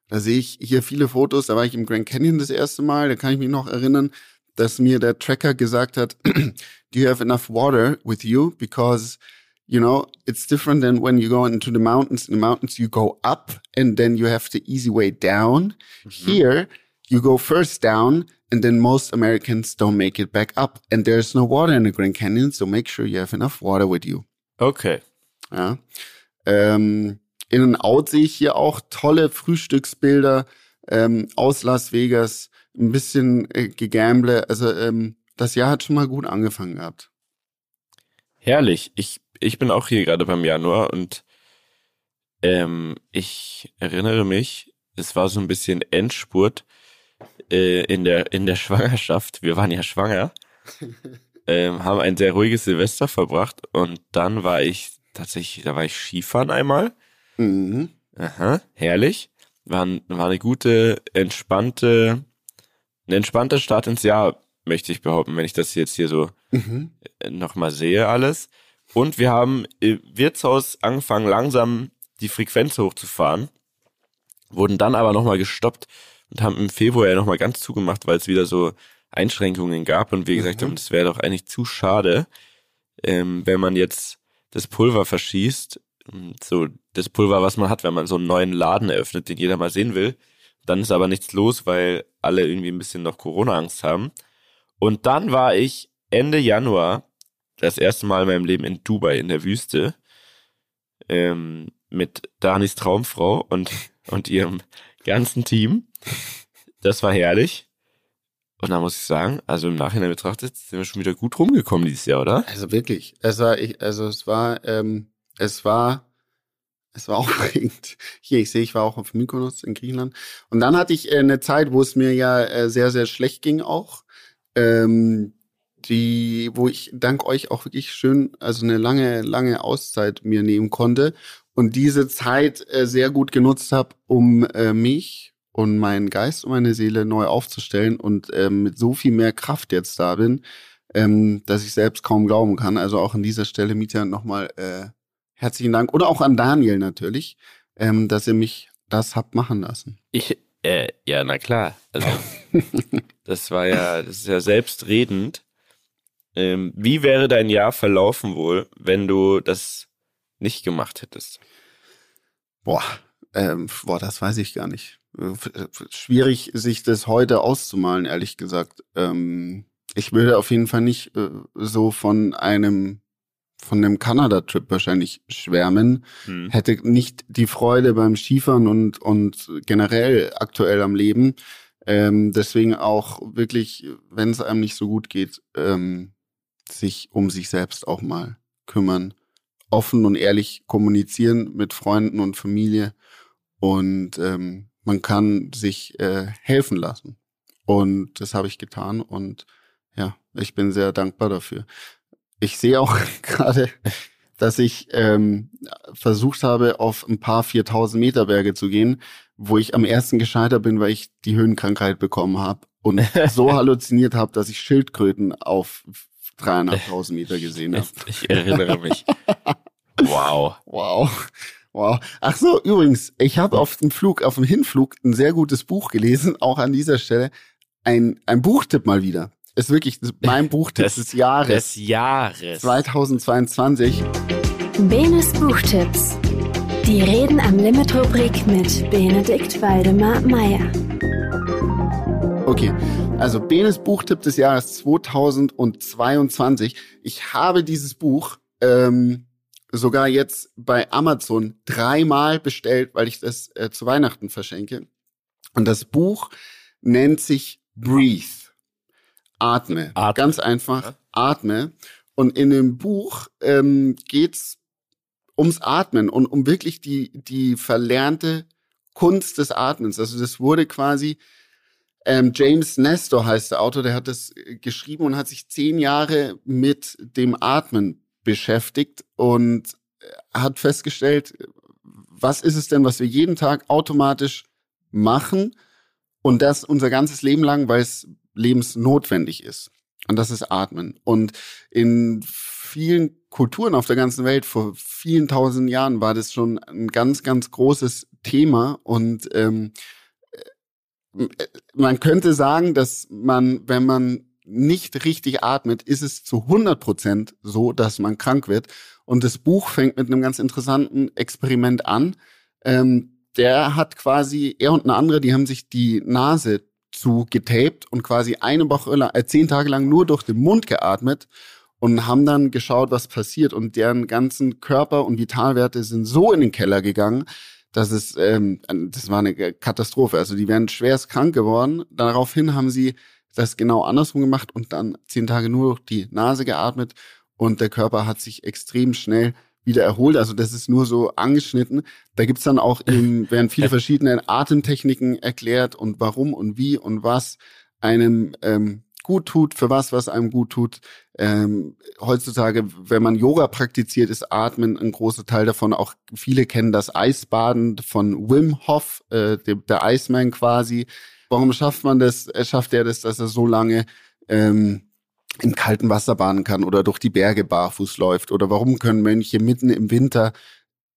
da sehe ich hier viele Fotos. Da war ich im Grand Canyon das erste Mal. Da kann ich mich noch erinnern, dass mir der Tracker gesagt hat, <clears throat> do you have enough water with you? Because, you know, it's different than when you go into the mountains. In the mountains, you go up and then you have the easy way down. Mhm. Here, you go first down and then most Americans don't make it back up. And there's no water in the Grand Canyon, so make sure you have enough water with you. Okay. Ja. Ähm, in and out sehe ich hier auch tolle Frühstücksbilder ähm, aus Las Vegas, ein bisschen äh, gegamble. Also ähm, das Jahr hat schon mal gut angefangen gehabt. Herrlich. Ich, ich bin auch hier gerade beim Januar und ähm, ich erinnere mich, es war so ein bisschen Endspurt äh, in, der, in der <laughs> Schwangerschaft. Wir waren ja schwanger. <laughs> ähm, haben ein sehr ruhiges Silvester verbracht und dann war ich tatsächlich, da war ich Skifahren einmal Mhm. Aha, herrlich. War, war eine gute, entspannte, ein entspannter Start ins Jahr, möchte ich behaupten, wenn ich das jetzt hier so mhm. Äh, nochmal sehe alles. Und wir haben im Wirtshaus angefangen, langsam die Frequenz hochzufahren, wurden dann aber nochmal gestoppt und haben im Februar ja nochmal ganz zugemacht, weil es wieder so Einschränkungen gab und wir gesagt mhm. haben, das wäre doch eigentlich zu schade, ähm, wenn man jetzt das Pulver verschießt so das Pulver, was man hat, wenn man so einen neuen Laden eröffnet, den jeder mal sehen will. Dann ist aber nichts los, weil alle irgendwie ein bisschen noch Corona-Angst haben. Und dann war ich Ende Januar das erste Mal in meinem Leben in Dubai in der Wüste ähm, mit Danis Traumfrau und, <laughs> und ihrem ganzen Team. Das war herrlich. Und da muss ich sagen, also im Nachhinein betrachtet, sind wir schon wieder gut rumgekommen dieses Jahr, oder? Also wirklich. Es war, ich, also es war, ähm, es war, es war <laughs> aufregend. Hier, ich sehe, ich war auch auf Mykonos in Griechenland. Und dann hatte ich äh, eine Zeit, wo es mir ja äh, sehr, sehr schlecht ging auch. Ähm, die, wo ich dank euch auch wirklich schön, also eine lange, lange Auszeit mir nehmen konnte und diese Zeit äh, sehr gut genutzt habe, um mich und meinen Geist und meine Seele neu aufzustellen und äh, mit so viel mehr Kraft jetzt da bin, ähm, dass ich selbst kaum glauben kann. Also auch an dieser Stelle, Mieter, nochmal äh, herzlichen Dank. Oder auch an Daniel natürlich, ähm, dass ihr mich das habt machen lassen. Ich, äh, ja, na klar. Also, <laughs> das war ja, das ist ja selbstredend. Ähm, wie wäre dein Jahr verlaufen wohl, wenn du das nicht gemacht hättest? Boah, ähm, boah, das weiß ich gar nicht. Schwierig, sich das heute auszumalen, ehrlich gesagt. Ähm, ich würde auf jeden Fall nicht äh, so von einem von dem Kanada-Trip wahrscheinlich schwärmen, hm. hätte nicht die Freude beim Skifahren und, und generell aktuell am Leben. Ähm, deswegen auch wirklich, wenn es einem nicht so gut geht, ähm, sich um sich selbst auch mal kümmern. Offen und ehrlich kommunizieren mit Freunden und Familie. Und ähm, man kann sich äh, helfen lassen. Und das habe ich getan und ja, ich bin sehr dankbar dafür ich sehe auch <laughs> gerade, dass ich ähm, versucht habe, auf ein paar 4000 Meter Berge zu gehen, wo ich am ersten gescheitert bin, weil ich die Höhenkrankheit bekommen habe und so <laughs> halluziniert habe, dass ich Schildkröten auf dreieinhalbtausend Meter gesehen habe. <laughs> Ich erinnere mich. wow. Wow. Wow. Ach so, übrigens, ich habe auf dem Flug, auf dem Hinflug ein sehr gutes Buch gelesen, auch an dieser Stelle. Ein, ein Buchtipp mal wieder ist wirklich mein Buchtipp <laughs> des, des Jahres. Des Jahres. 2022. Benes Buchtipps. Die Reden am Limit Rubrik mit Benedikt Waldemar Meyer. Okay, also Benes Buchtipp des Jahres 2022. Ich habe dieses Buch ähm, sogar jetzt bei Amazon dreimal bestellt, weil ich das äh, zu Weihnachten verschenke. Und das Buch nennt sich Breathe. Atme. atme. Ganz einfach, ja. atme. Und in dem Buch ähm, geht's ums Atmen und um wirklich die, die verlernte Kunst des Atmens. Also das wurde quasi, ähm, James Nestor heißt der Autor, der hat das äh, geschrieben und hat sich zehn Jahre mit dem Atmen beschäftigt und äh, hat festgestellt, was ist es denn, was wir jeden Tag automatisch machen und das unser ganzes Leben lang, weil es lebensnotwendig ist. Und das ist Atmen. Und in vielen Kulturen auf der ganzen Welt, vor vielen tausend Jahren war das schon ein ganz, ganz großes Thema und ähm, äh, man könnte sagen, dass man, wenn man nicht richtig atmet, ist es zu 100 Prozent so, dass man krank wird. Und das Buch fängt mit einem ganz interessanten Experiment an. Ähm, der hat quasi, er und eine andere, die haben sich die Nase zu getaped und quasi eine Woche lang, äh, zehn Tage lang nur durch den Mund geatmet und haben dann geschaut, was passiert. Und deren ganzen Körper- und Vitalwerte sind so in den Keller gegangen, dass es, ähm, das war eine Katastrophe. Also die wären schwerst krank geworden. Daraufhin haben sie das genau andersrum gemacht und dann zehn Tage nur durch die Nase geatmet und der Körper hat sich extrem schnell wieder erholt. Also das ist nur so angeschnitten. Da gibt's dann auch <laughs> eben, werden viele verschiedene Atemtechniken erklärt und warum und wie und was einem ähm, gut tut, für was, was einem gut tut. Ähm, heutzutage, wenn man Yoga praktiziert, ist Atmen ein großer Teil davon. Auch viele kennen das Eisbaden von Wim Hof, äh, der, der Iceman quasi. Warum schafft man das? Schafft er das, dass er so lange ähm, im kalten Wasser baden kann oder durch die Berge barfuß läuft? Oder warum können Mönche mitten im Winter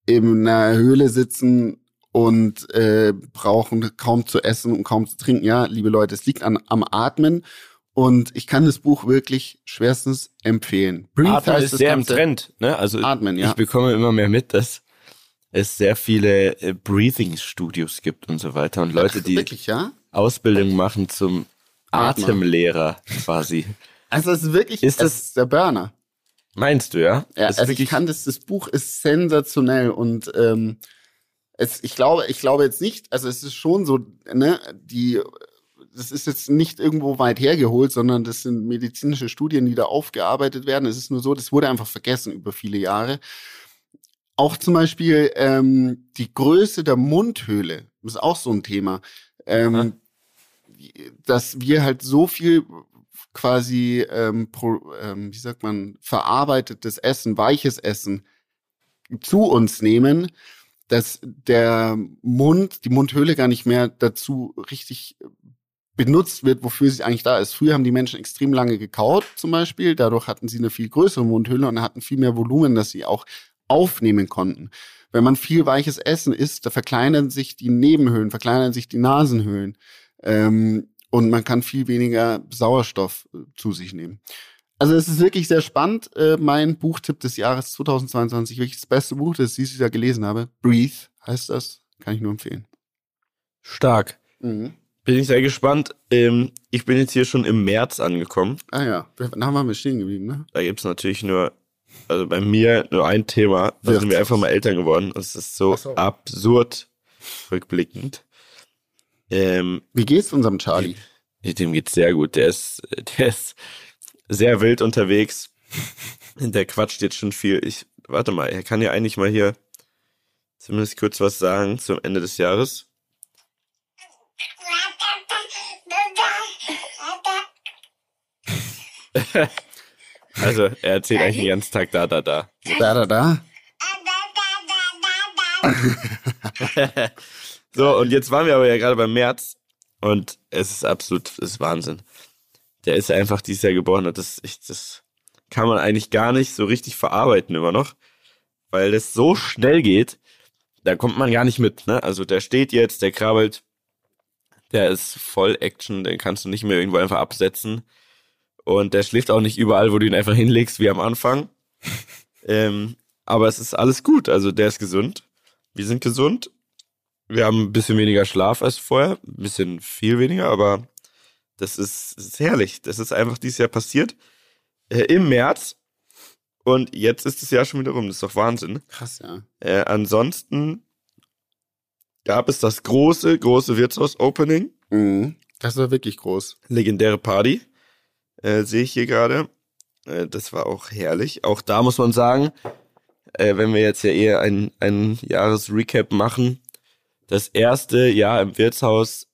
in einer Höhle sitzen und äh, brauchen kaum zu essen und kaum zu trinken? Ja, liebe Leute, es liegt an, am Atmen. Und ich kann das Buch wirklich schwerstens empfehlen. Breathe Atmen ist sehr im Trend. Ne? Also Atmen, ja. ich bekomme immer mehr mit, dass es sehr viele äh, Breathing-Studios gibt und so weiter. Und Leute, die wirklich, ja? Ausbildung machen zum Atemlehrer quasi. Also es ist wirklich ist das ist der Burner. Meinst du, ja? Ja, also ich kann das, das Buch ist sensationell und ähm, es, ich glaube, ich glaube jetzt nicht, also es ist schon so, ne, die, das ist jetzt nicht irgendwo weit hergeholt, sondern das sind medizinische Studien, die da aufgearbeitet werden. Es ist nur so, das wurde einfach vergessen über viele Jahre. Auch zum Beispiel ähm, die Größe der Mundhöhle ist auch so ein Thema. Ähm, dass wir halt so viel quasi, ähm, pro, ähm, wie sagt man, verarbeitetes Essen, weiches Essen zu uns nehmen, dass der Mund, die Mundhöhle gar nicht mehr dazu richtig benutzt wird, wofür sie eigentlich da ist. Früher haben die Menschen extrem lange gekaut, zum Beispiel. Dadurch hatten sie eine viel größere Mundhöhle und hatten viel mehr Volumen, dass sie auch aufnehmen konnten. Wenn man viel weiches Essen isst, da verkleinern sich die Nebenhöhlen, verkleinern sich die Nasenhöhlen. Ähm, und man kann viel weniger Sauerstoff äh, zu sich nehmen. Also es ist wirklich sehr spannend. Äh, mein Buchtipp des Jahres 2022, wirklich das beste Buch, das ich dieses Jahr gelesen habe. Breathe heißt das. Kann ich nur empfehlen. Stark. Mhm. Bin ich sehr gespannt. Ähm, ich bin jetzt hier schon im März angekommen. Ah ja, dann haben wir stehen geblieben, ne? Da gibt's natürlich nur, also bei mir nur ein Thema. Da sind wir einfach mal Eltern geworden. Das ist so, so. absurd rückblickend. Ähm, Wie geht's unserem Charlie? Dem geht's sehr gut. Der ist, der ist sehr wild unterwegs. Der quatscht jetzt schon viel. Ich, warte mal, er kann ja eigentlich mal hier zumindest kurz was sagen zum Ende des Jahres. <laughs> also, er erzählt eigentlich den ganzen Tag da, da, da. Da, da, da. <laughs> <laughs> So, und jetzt waren wir aber ja gerade beim März und es ist absolut, es ist Wahnsinn. Der ist einfach dieses Jahr geboren und das, ich, das kann man eigentlich gar nicht so richtig verarbeiten immer noch, weil das so schnell geht, da kommt man gar nicht mit, ne? Also der steht jetzt, der krabbelt, der ist voll Action, den kannst du nicht mehr irgendwo einfach absetzen. Und der schläft auch nicht überall, wo du ihn einfach hinlegst, wie am Anfang. <laughs> ähm, aber es ist alles gut, also der ist gesund. Wir sind gesund wir haben ein bisschen weniger Schlaf als vorher, ein bisschen viel weniger, aber das ist, das ist herrlich. Das ist einfach dieses Jahr passiert. Äh, Im März. Und jetzt ist das Jahr schon wieder rum. Das ist doch Wahnsinn. Krass, ja. Äh, ansonsten gab es das große, große Wirtshaus-Opening. Mhm. Das war wirklich groß. Legendäre Party. Äh, Sehe ich hier gerade. Äh, das war auch herrlich. Auch da muss man sagen, äh, wenn wir jetzt ja eher ein, ein Jahresrecap machen, das erste Jahr im Wirtshaus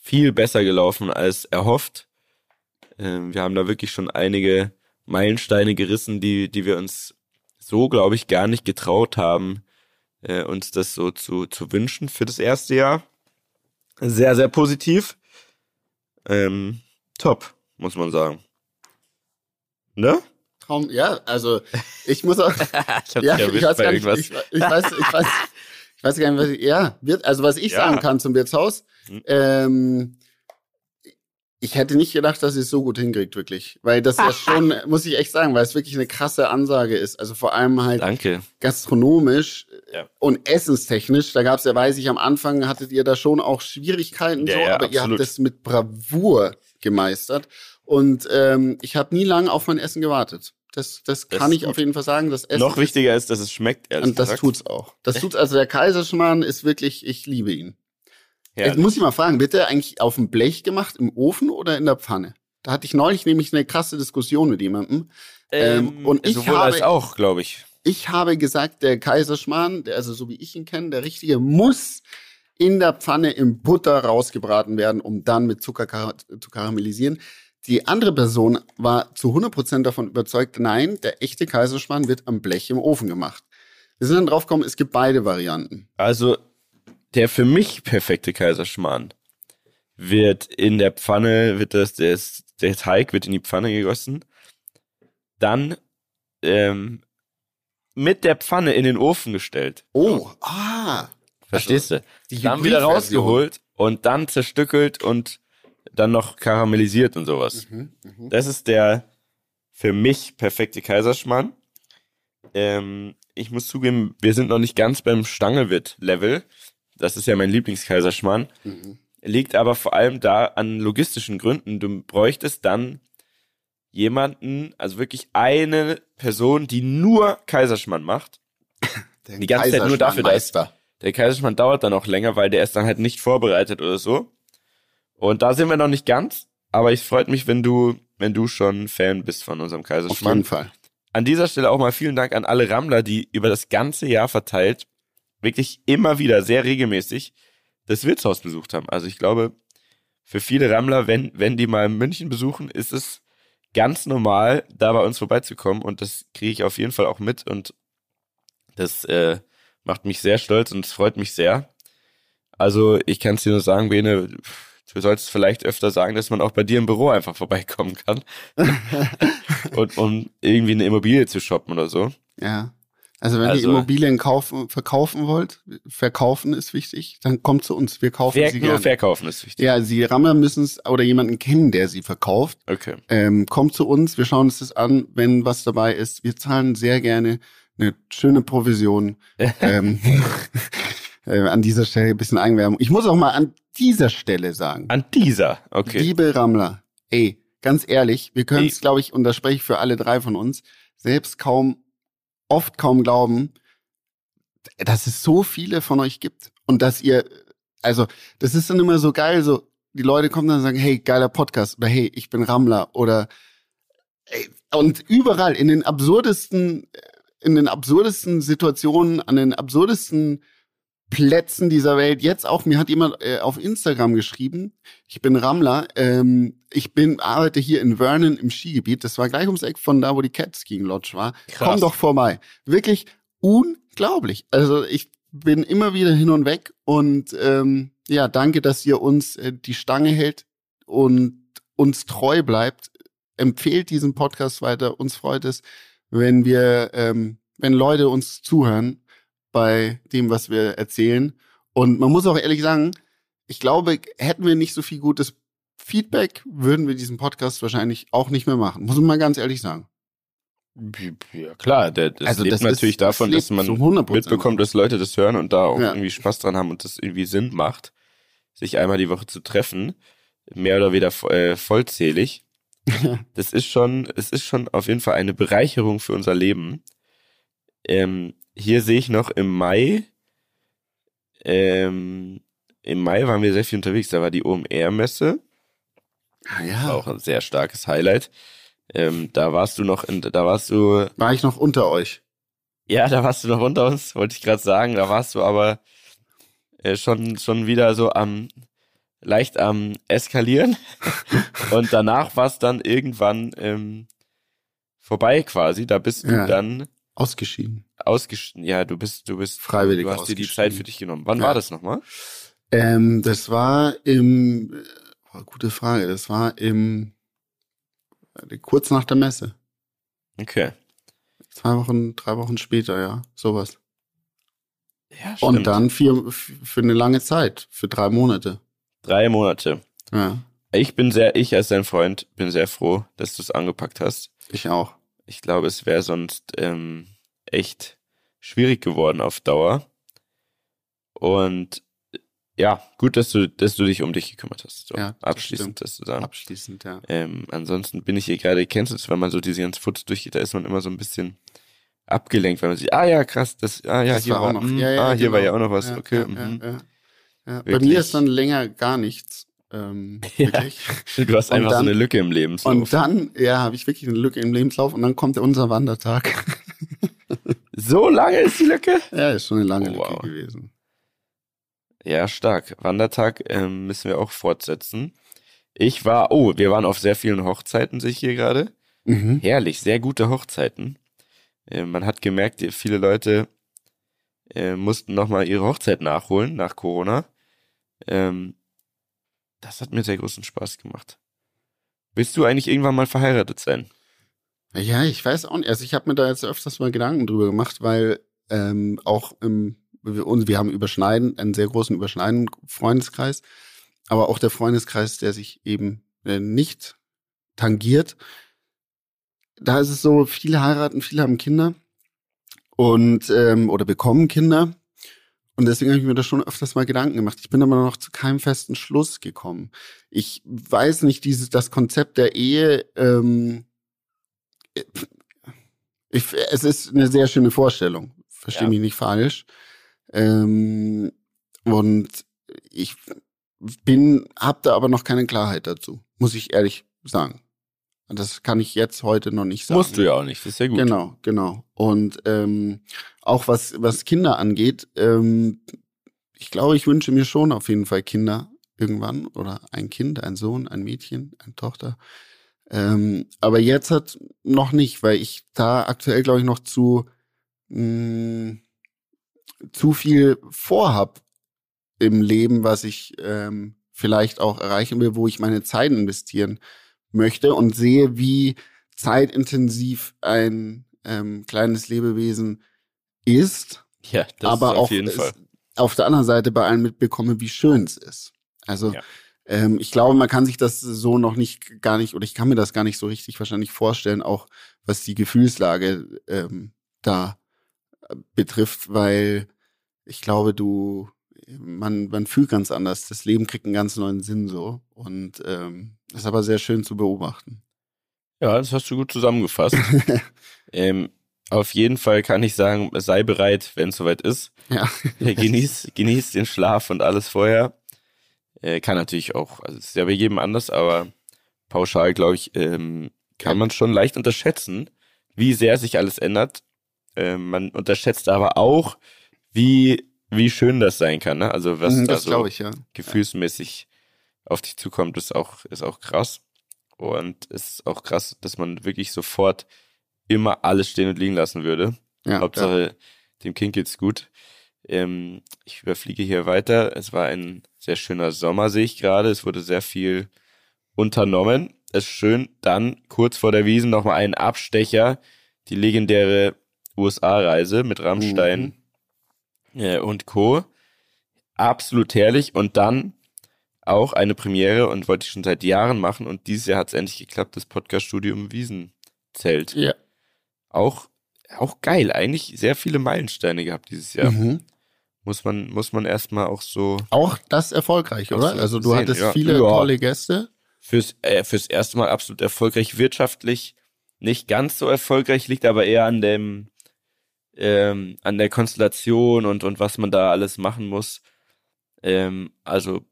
viel besser gelaufen als erhofft. Ähm, wir haben da wirklich schon einige Meilensteine gerissen, die, die wir uns so, glaube ich, gar nicht getraut haben, äh, uns das so zu, zu wünschen für das erste Jahr. Sehr, sehr positiv. Ähm, top, muss man sagen. Ne? kaum, ja, also ich muss auch, ich <laughs> ja, ich weiß gar nicht, ich, ich, weiß, ich weiß, ich weiß gar nicht, was ich, ja, wird, also was ich ja. sagen kann zum Wirtshaus, hm. ähm, ich hätte nicht gedacht, dass sie es so gut hinkriegt, wirklich. Weil das ja <laughs> schon, muss ich echt sagen, weil es wirklich eine krasse Ansage ist. Also vor allem halt Danke. gastronomisch ja. und essenstechnisch. Da gab es ja, weiß ich, am Anfang hattet ihr da schon auch Schwierigkeiten, ja, so, ja, aber absolut. ihr habt das mit Bravour gemeistert. Und ähm, ich habe nie lange auf mein Essen gewartet. Das, das, das kann ich gut. auf jeden Fall sagen. Das Essen Noch wichtiger ist, dass es schmeckt, ehrlich Und das gesagt. tut's auch. Das tut's, also der Kaiserschmarrn ist wirklich, ich liebe ihn. Jetzt muss ich mal fragen, wird der eigentlich auf dem Blech gemacht, im Ofen oder in der Pfanne? Da hatte ich neulich nämlich eine krasse Diskussion mit jemandem. Ähm, ähm und ich sowohl habe, als auch, glaube ich. Ich habe gesagt, der Kaiserschmarrn, der, also so wie ich ihn kenne, der richtige muss in der Pfanne im Butter rausgebraten werden, um dann mit Zucker zu karamellisieren. Die andere Person war zu 100% davon überzeugt, nein, der echte Kaiserschmarrn wird am Blech im Ofen gemacht. Wir sind dann drauf gekommen, es gibt beide Varianten. Also der für mich perfekte Kaiserschmarrn wird in der Pfanne, wird das, der, der Teig wird in die Pfanne gegossen, dann ähm, mit der Pfanne in den Ofen gestellt. Oh, ah. Verstehst also, du? Dann wieder rausgeholt und dann zerstückelt und dann noch karamellisiert und sowas. Mhm, mh. Das ist der für mich perfekte Kaiserschmarrn. Ähm, ich muss zugeben, wir sind noch nicht ganz beim Stangelwirt-Level das ist ja mein Lieblingskaiserschmarrn, mhm. liegt aber vor allem da an logistischen Gründen. Du bräuchtest dann jemanden, also wirklich eine Person, die nur Kaiserschmarrn macht. <laughs> Den die ganze Zeit nur dafür da ist. Der Kaiserschmarrn dauert dann auch länger, weil der ist dann halt nicht vorbereitet oder so. Und da sind wir noch nicht ganz, aber ich freut mich, wenn du, wenn du schon Fan bist von unserem Kaiserschmarrn. Auf jeden Fall. An dieser Stelle auch mal vielen Dank an alle Rammler, die über das ganze Jahr verteilt wirklich immer wieder sehr regelmäßig das Wirtshaus besucht haben. Also ich glaube, für viele Rammler, wenn, wenn die mal München besuchen, ist es ganz normal, da bei uns vorbeizukommen und das kriege ich auf jeden Fall auch mit und das äh, macht mich sehr stolz und es freut mich sehr. Also ich kann es dir nur sagen, Bene, du solltest vielleicht öfter sagen, dass man auch bei dir im Büro einfach vorbeikommen kann <laughs> und um irgendwie eine Immobilie zu shoppen oder so. Ja. Also wenn also, ihr Immobilien kaufen, verkaufen wollt, verkaufen ist wichtig, dann kommt zu uns. Wir kaufen Ver sie gerne. Verkaufen ist wichtig. Ja, Sie Rammer müssen es oder jemanden kennen, der sie verkauft. Okay. Ähm, kommt zu uns, wir schauen uns das an, wenn was dabei ist. Wir zahlen sehr gerne eine schöne Provision. <laughs> ähm, äh, an dieser Stelle ein bisschen Eigenwerbung. Ich muss auch mal an dieser Stelle sagen. An dieser, okay. Liebe Rammler, ey, ganz ehrlich, wir können es, glaube ich, und da spreche ich für alle drei von uns, selbst kaum oft kaum glauben, dass es so viele von euch gibt und dass ihr, also das ist dann immer so geil, so die Leute kommen dann und sagen, hey, geiler Podcast oder hey, ich bin Rammler oder ey, und überall in den absurdesten, in den absurdesten Situationen, an den absurdesten Plätzen dieser Welt. Jetzt auch, mir hat jemand äh, auf Instagram geschrieben, ich bin Rammler, ähm, ich bin, arbeite hier in Vernon im Skigebiet. Das war gleich ums Eck von da, wo die Cat Skiing Lodge war. Krass. Komm doch vorbei. Wirklich unglaublich. Also ich bin immer wieder hin und weg und ähm, ja, danke, dass ihr uns äh, die Stange hält und uns treu bleibt. Empfehlt diesen Podcast weiter. Uns freut es, wenn wir, ähm, wenn Leute uns zuhören bei dem, was wir erzählen. Und man muss auch ehrlich sagen, ich glaube, hätten wir nicht so viel gutes Feedback, würden wir diesen Podcast wahrscheinlich auch nicht mehr machen. Muss man mal ganz ehrlich sagen. Ja, klar, der, das also lebt das natürlich ist, davon, das dass man mitbekommt, dass Leute das hören und da auch ja. irgendwie Spaß dran haben und das irgendwie Sinn macht, sich einmal die Woche zu treffen, mehr oder weniger äh, vollzählig. <laughs> das ist schon, es ist schon auf jeden Fall eine Bereicherung für unser Leben. Ähm, hier sehe ich noch im Mai, ähm, im Mai waren wir sehr viel unterwegs. Da war die OMR-Messe. Ah, ja. Auch ein sehr starkes Highlight. Ähm, da warst du noch in, da warst du. War ich noch unter euch? Ja, da warst du noch unter uns, wollte ich gerade sagen. Da warst du aber äh, schon, schon wieder so am, leicht am eskalieren. <laughs> Und danach war es dann irgendwann ähm, vorbei quasi. Da bist du ja. dann Ausgeschieden. Ausgeschieden, ja, du bist, du bist freiwillig. Du hast dir die Zeit für dich genommen. Wann ja. war das nochmal? Ähm, das war im, oh, gute Frage, das war im, kurz nach der Messe. Okay. Zwei Wochen, drei Wochen später, ja, sowas. Ja, stimmt. Und dann vier, für eine lange Zeit, für drei Monate. Drei Monate. Ja, Ich bin sehr, ich als dein Freund bin sehr froh, dass du es angepackt hast. ich auch. Ich glaube, es wäre sonst ähm, echt schwierig geworden auf Dauer. Und ja, gut, dass du, dass du dich um dich gekümmert hast. So, Ja, das abschließend, stimmt. dass du sagen. Abschließend, ja. Ähm, ansonsten bin ich hier gerade, kennst du es, wenn man so diese ganzen Fotos durchgeht, da ist man immer so ein bisschen abgelenkt, weil man sieht, ah ja, krass, das, ah ja, Das hier war war, auch noch. mm, Ja, ja, ah, hier war ja genau. auch noch was, Ja, okay. mhm. bei mir ist dann länger gar nichts. Ähm. <laughs> Du hast einfach dann- so eine Lücke im Lebenslauf. Und dann, ja, habe ich wirklich eine Lücke im Lebenslauf und dann kommt unser Wandertag. So lange ist die Lücke? ja, ist schon eine lange Oh, wow. Lücke gewesen. Ja, stark. Wandertag ähm, müssen wir auch fortsetzen. Ich war, oh, wir waren auf sehr vielen Hochzeiten, sehe ich hier gerade. Mhm. Herrlich, sehr gute Hochzeiten. Äh, man hat gemerkt, viele Leute äh, mussten nochmal ihre Hochzeit nachholen nach Corona. Ähm, das hat mir sehr großen Spaß gemacht. Willst du eigentlich irgendwann mal verheiratet sein? Ja, ich weiß auch nicht. Also ich habe mir da jetzt öfters mal Gedanken drüber gemacht, weil ähm, auch im, wir, und wir haben überschneiden, einen sehr großen überschneidenden Freundeskreis, aber auch der Freundeskreis, der sich eben äh, nicht tangiert. Da ist es so, viele heiraten, viele haben Kinder und ähm, oder bekommen Kinder. Und deswegen habe ich mir da schon öfters mal Gedanken gemacht. Ich bin aber noch zu keinem festen Schluss gekommen. Ich weiß nicht, dieses, das Konzept der Ehe, ähm, ich, es ist eine sehr schöne Vorstellung. Verstehe Ja. mich nicht falsch. Ähm, und ich bin, hab da aber noch keine Klarheit dazu, muss ich ehrlich sagen. Das kann ich jetzt heute noch nicht sagen. Musst du ja auch nicht, das ist ja gut. Genau, genau. Und ähm, auch was, was Kinder angeht, ähm, ich glaube, ich wünsche mir schon auf jeden Fall Kinder irgendwann oder ein Kind, ein Sohn, ein Mädchen, eine Tochter. Ähm, aber jetzt hat noch nicht, weil ich da aktuell, glaube ich, noch zu, mh, zu viel vorhab im Leben, was ich ähm, vielleicht auch erreichen will, wo ich meine Zeit investieren möchte und sehe, wie zeitintensiv ein ähm, kleines Lebewesen ist, Ja, das aber ist auf auch jeden Fall. auf der anderen Seite bei allen mitbekomme, wie schön es ist. Also Ja. Ähm, ich glaube, man kann sich das so noch nicht gar nicht oder ich kann mir das gar nicht so richtig wahrscheinlich vorstellen, auch was die Gefühlslage ähm, da äh, betrifft, weil ich glaube, du man man fühlt ganz anders. Das Leben kriegt einen ganz neuen Sinn so und ähm, das ist aber sehr schön zu beobachten. Ja, das hast du gut zusammengefasst. <laughs> ähm, auf jeden Fall kann ich sagen, sei bereit, wenn es soweit ist. Ja. Ja, genieß, genieß den Schlaf und alles vorher. Äh, kann natürlich auch, also es ist ja bei jedem anders, aber pauschal, glaube ich, ähm, kann man schon leicht unterschätzen, wie sehr sich alles ändert. Ähm, man unterschätzt aber auch, wie, wie schön das sein kann. Ne? Also was Mhm, da so glaube ich, ja. gefühlsmäßig auf dich zukommt, ist auch, ist auch krass. Und es ist auch krass, dass man wirklich sofort immer alles stehen und liegen lassen würde. ja Hauptsache, dem Kind geht's gut. Ähm, ich überfliege hier weiter. Es war ein sehr schöner Sommer, sehe ich gerade. Es wurde sehr viel unternommen. Es ist schön. Dann kurz vor der Wiesen nochmal ein Abstecher. Die legendäre USA-Reise mit Rammstein äh, und Co. Absolut herrlich. Und dann auch eine Premiere und wollte ich schon seit Jahren machen. Und dieses Jahr hat es endlich geklappt, das Podcast-Studio im Wiesenzelt ja. auch, auch geil. Eigentlich sehr viele Meilensteine gehabt dieses Jahr. Mhm. Muss man, muss man erstmal auch so Auch das erfolgreich, oder? Absolut Also du sehen, hattest ja. viele Ja. tolle Gäste. fürs, äh, fürs erste Mal absolut erfolgreich. Wirtschaftlich nicht ganz so erfolgreich, liegt aber eher an dem, ähm, an der Konstellation und, und was man da alles machen muss. Ähm, also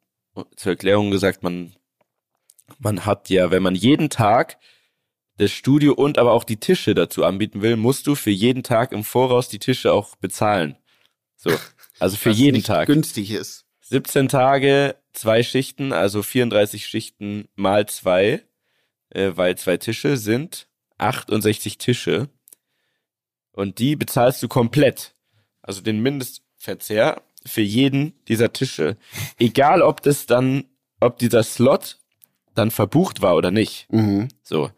zur Erklärung gesagt, man, man hat ja, wenn man jeden Tag das Studio und aber auch die Tische dazu anbieten will, musst du für jeden Tag im Voraus die Tische auch bezahlen. So. Also für was jeden nicht Tag. günstig ist. 17 Tage, zwei Schichten, also 34 Schichten mal zwei, äh, weil zwei Tische sind 68 Tische. Und die bezahlst du komplett. Also den Mindestverzehr für jeden dieser Tische. Egal ob das dann, ob dieser Slot dann verbucht war oder nicht. Mhm. So.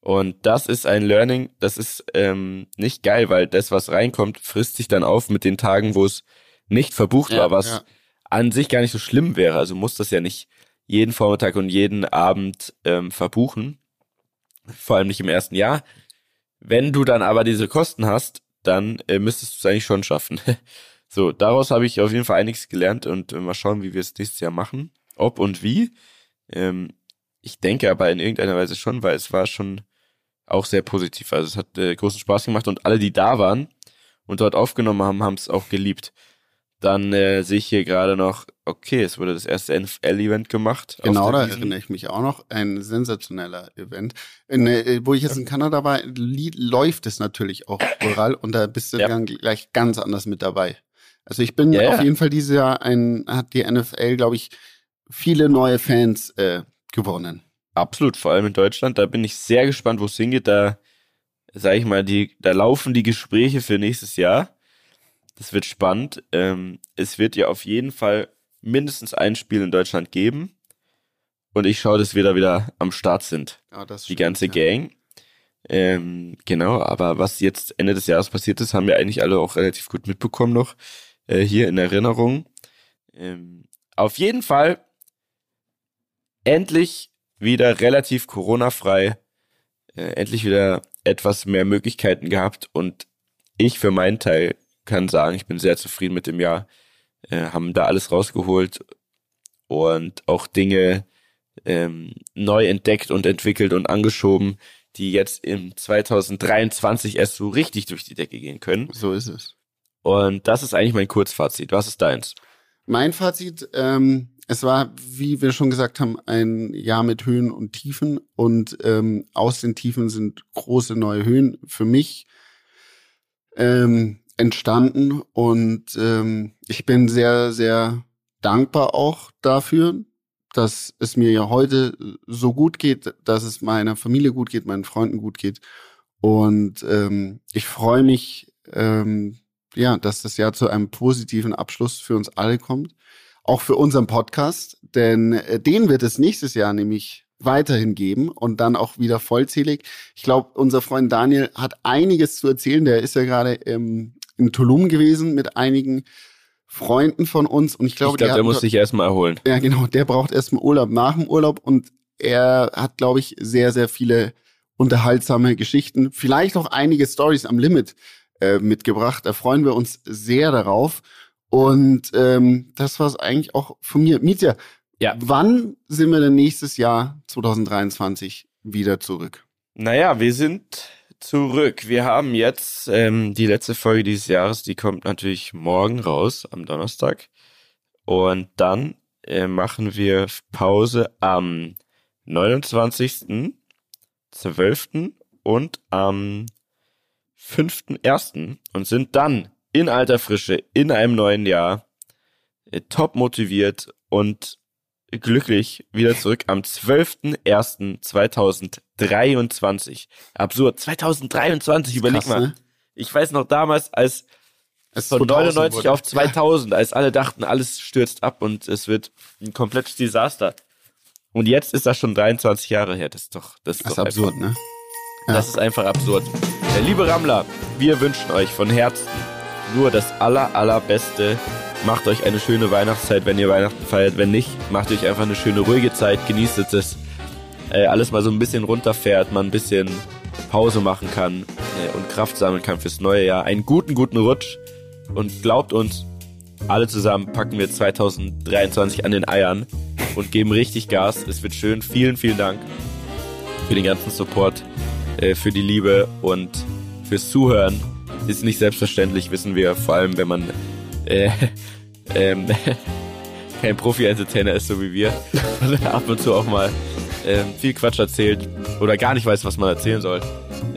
Und das ist ein Learning, das ist ähm, nicht geil, weil das, was reinkommt, frisst sich dann auf mit den Tagen, wo es nicht verbucht ja, war, was ja. an sich gar nicht so schlimm wäre. Also muss das ja nicht jeden Vormittag und jeden Abend ähm, verbuchen. Vor allem nicht im ersten Jahr. Wenn du dann aber diese Kosten hast, dann äh, müsstest du es eigentlich schon schaffen. <laughs> so, daraus habe ich auf jeden Fall einiges gelernt und äh, mal schauen, wie wir es nächstes Jahr machen. Ob und wie. Ähm, ich denke aber in irgendeiner Weise schon, weil es war schon auch sehr positiv. Also es hat äh, großen Spaß gemacht und alle, die da waren und dort aufgenommen haben, haben es auch geliebt. Dann äh, sehe ich hier gerade noch, okay, es wurde das erste NFL-Event gemacht. Genau, da erinnere ich mich auch noch. Ein sensationeller Event. In, äh, wo ich jetzt in Kanada war, läuft es natürlich auch überall und da bist du ja. dann gleich ganz anders mit dabei. Also ich bin ja, auf jeden Fall dieses Jahr ein, hat die NFL, glaube ich, viele neue Fans äh, gewonnen. Absolut, vor allem in Deutschland. Da bin ich sehr gespannt, wo es hingeht. Da, sag ich mal, die, da laufen die Gespräche für nächstes Jahr. Das wird spannend. Ähm, es wird ja auf jeden Fall mindestens ein Spiel in Deutschland geben. Und ich schaue, dass wir da wieder am Start sind. Das die ganze ja. Gang. Ähm, genau, aber was jetzt Ende des Jahres passiert ist, haben wir eigentlich alle auch relativ gut mitbekommen noch. Äh, hier in Erinnerung. Ähm, auf jeden Fall endlich wieder relativ Corona-frei, äh, endlich wieder etwas mehr Möglichkeiten gehabt und ich für meinen Teil kann sagen, ich bin sehr zufrieden mit dem Jahr, äh, haben da alles rausgeholt und auch Dinge ähm, neu entdeckt und entwickelt und angeschoben, die jetzt im 2023 erst so richtig durch die Decke gehen können. So ist es. Und das ist eigentlich mein Kurzfazit. Was ist deins? Mein Fazit, ähm, es war, wie wir schon gesagt haben, ein Jahr mit Höhen und Tiefen und ähm, aus den Tiefen sind große neue Höhen für mich ähm, entstanden und ähm, ich bin sehr, sehr dankbar auch dafür, dass es mir ja heute so gut geht, dass es meiner Familie gut geht, meinen Freunden gut geht und ähm, ich freue mich, ähm, ja, dass das Jahr zu einem positiven Abschluss für uns alle kommt auch für unseren Podcast, denn äh, den wird es nächstes Jahr nämlich weiterhin geben und dann auch wieder vollzählig. Ich glaube, unser Freund Daniel hat einiges zu erzählen. Der ist ja gerade im, in Tulum gewesen mit einigen Freunden von uns und ich glaube, ich glaub, der, der muss sich erstmal erholen. Ja, genau, der braucht erstmal Urlaub nach dem Urlaub und er hat, glaube ich, sehr, sehr viele unterhaltsame Geschichten, vielleicht auch einige Stories am Limit äh, mitgebracht. Da freuen wir uns sehr darauf. Und ähm, das war es eigentlich auch von mir. Mietja, ja. wann sind wir denn nächstes Jahr 2023 wieder zurück? Naja, wir sind zurück. Wir haben jetzt ähm, die letzte Folge dieses Jahres, die kommt natürlich morgen raus, am Donnerstag. Und dann äh, machen wir Pause am 29.12. und am 5.1. und sind dann in alter Frische, in einem neuen Jahr, äh, top motiviert und glücklich wieder zurück am 12.01.2023. Absurd. 2023, überleg krass, mal. Ne? Ich weiß noch damals, als es von 99 wurde. auf 2000, ja. als alle dachten, alles stürzt ab und es wird ein komplettes Desaster. Und jetzt ist das schon 23 Jahre her. Das ist doch, das ist, das ist absurd, einfach, ne? Ja. Das ist einfach absurd. Liebe Rammler, wir wünschen euch von Herzen nur das aller, allerbeste. Macht euch eine schöne Weihnachtszeit, wenn ihr Weihnachten feiert. Wenn nicht, macht euch einfach eine schöne ruhige Zeit. Genießt es, äh, alles mal so ein bisschen runterfährt, man ein bisschen Pause machen kann äh, und Kraft sammeln kann fürs neue Jahr. Einen guten, guten Rutsch und glaubt uns, alle zusammen packen wir 2023 an den Eiern und geben richtig Gas. Es wird schön. Vielen, vielen Dank für den ganzen Support, äh, für die Liebe und fürs Zuhören ist nicht selbstverständlich, wissen wir, vor allem wenn man äh, ähm, <laughs> kein Profi-Entertainer ist, so wie wir, <laughs> sondern ab und zu auch mal ähm, viel Quatsch erzählt oder gar nicht weiß, was man erzählen soll.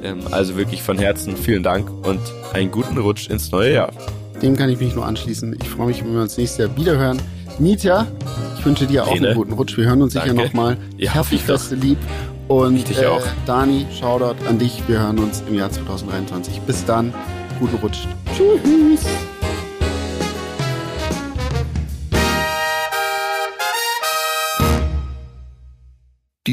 Ähm, also wirklich von Herzen vielen Dank und einen guten Rutsch ins neue Jahr. Dem kann ich mich nur anschließen. Ich freue mich, wenn wir uns nächstes Jahr wiederhören. Mietja, ich wünsche dir auch Bene. einen guten Rutsch. Wir hören uns Danke. sicher nochmal. Ja, Herzlich beste Lieb. Und äh, Dani, Shoutout an dich. Wir hören uns im Jahr 2023. Bis dann guten Rutsch. Tschüss.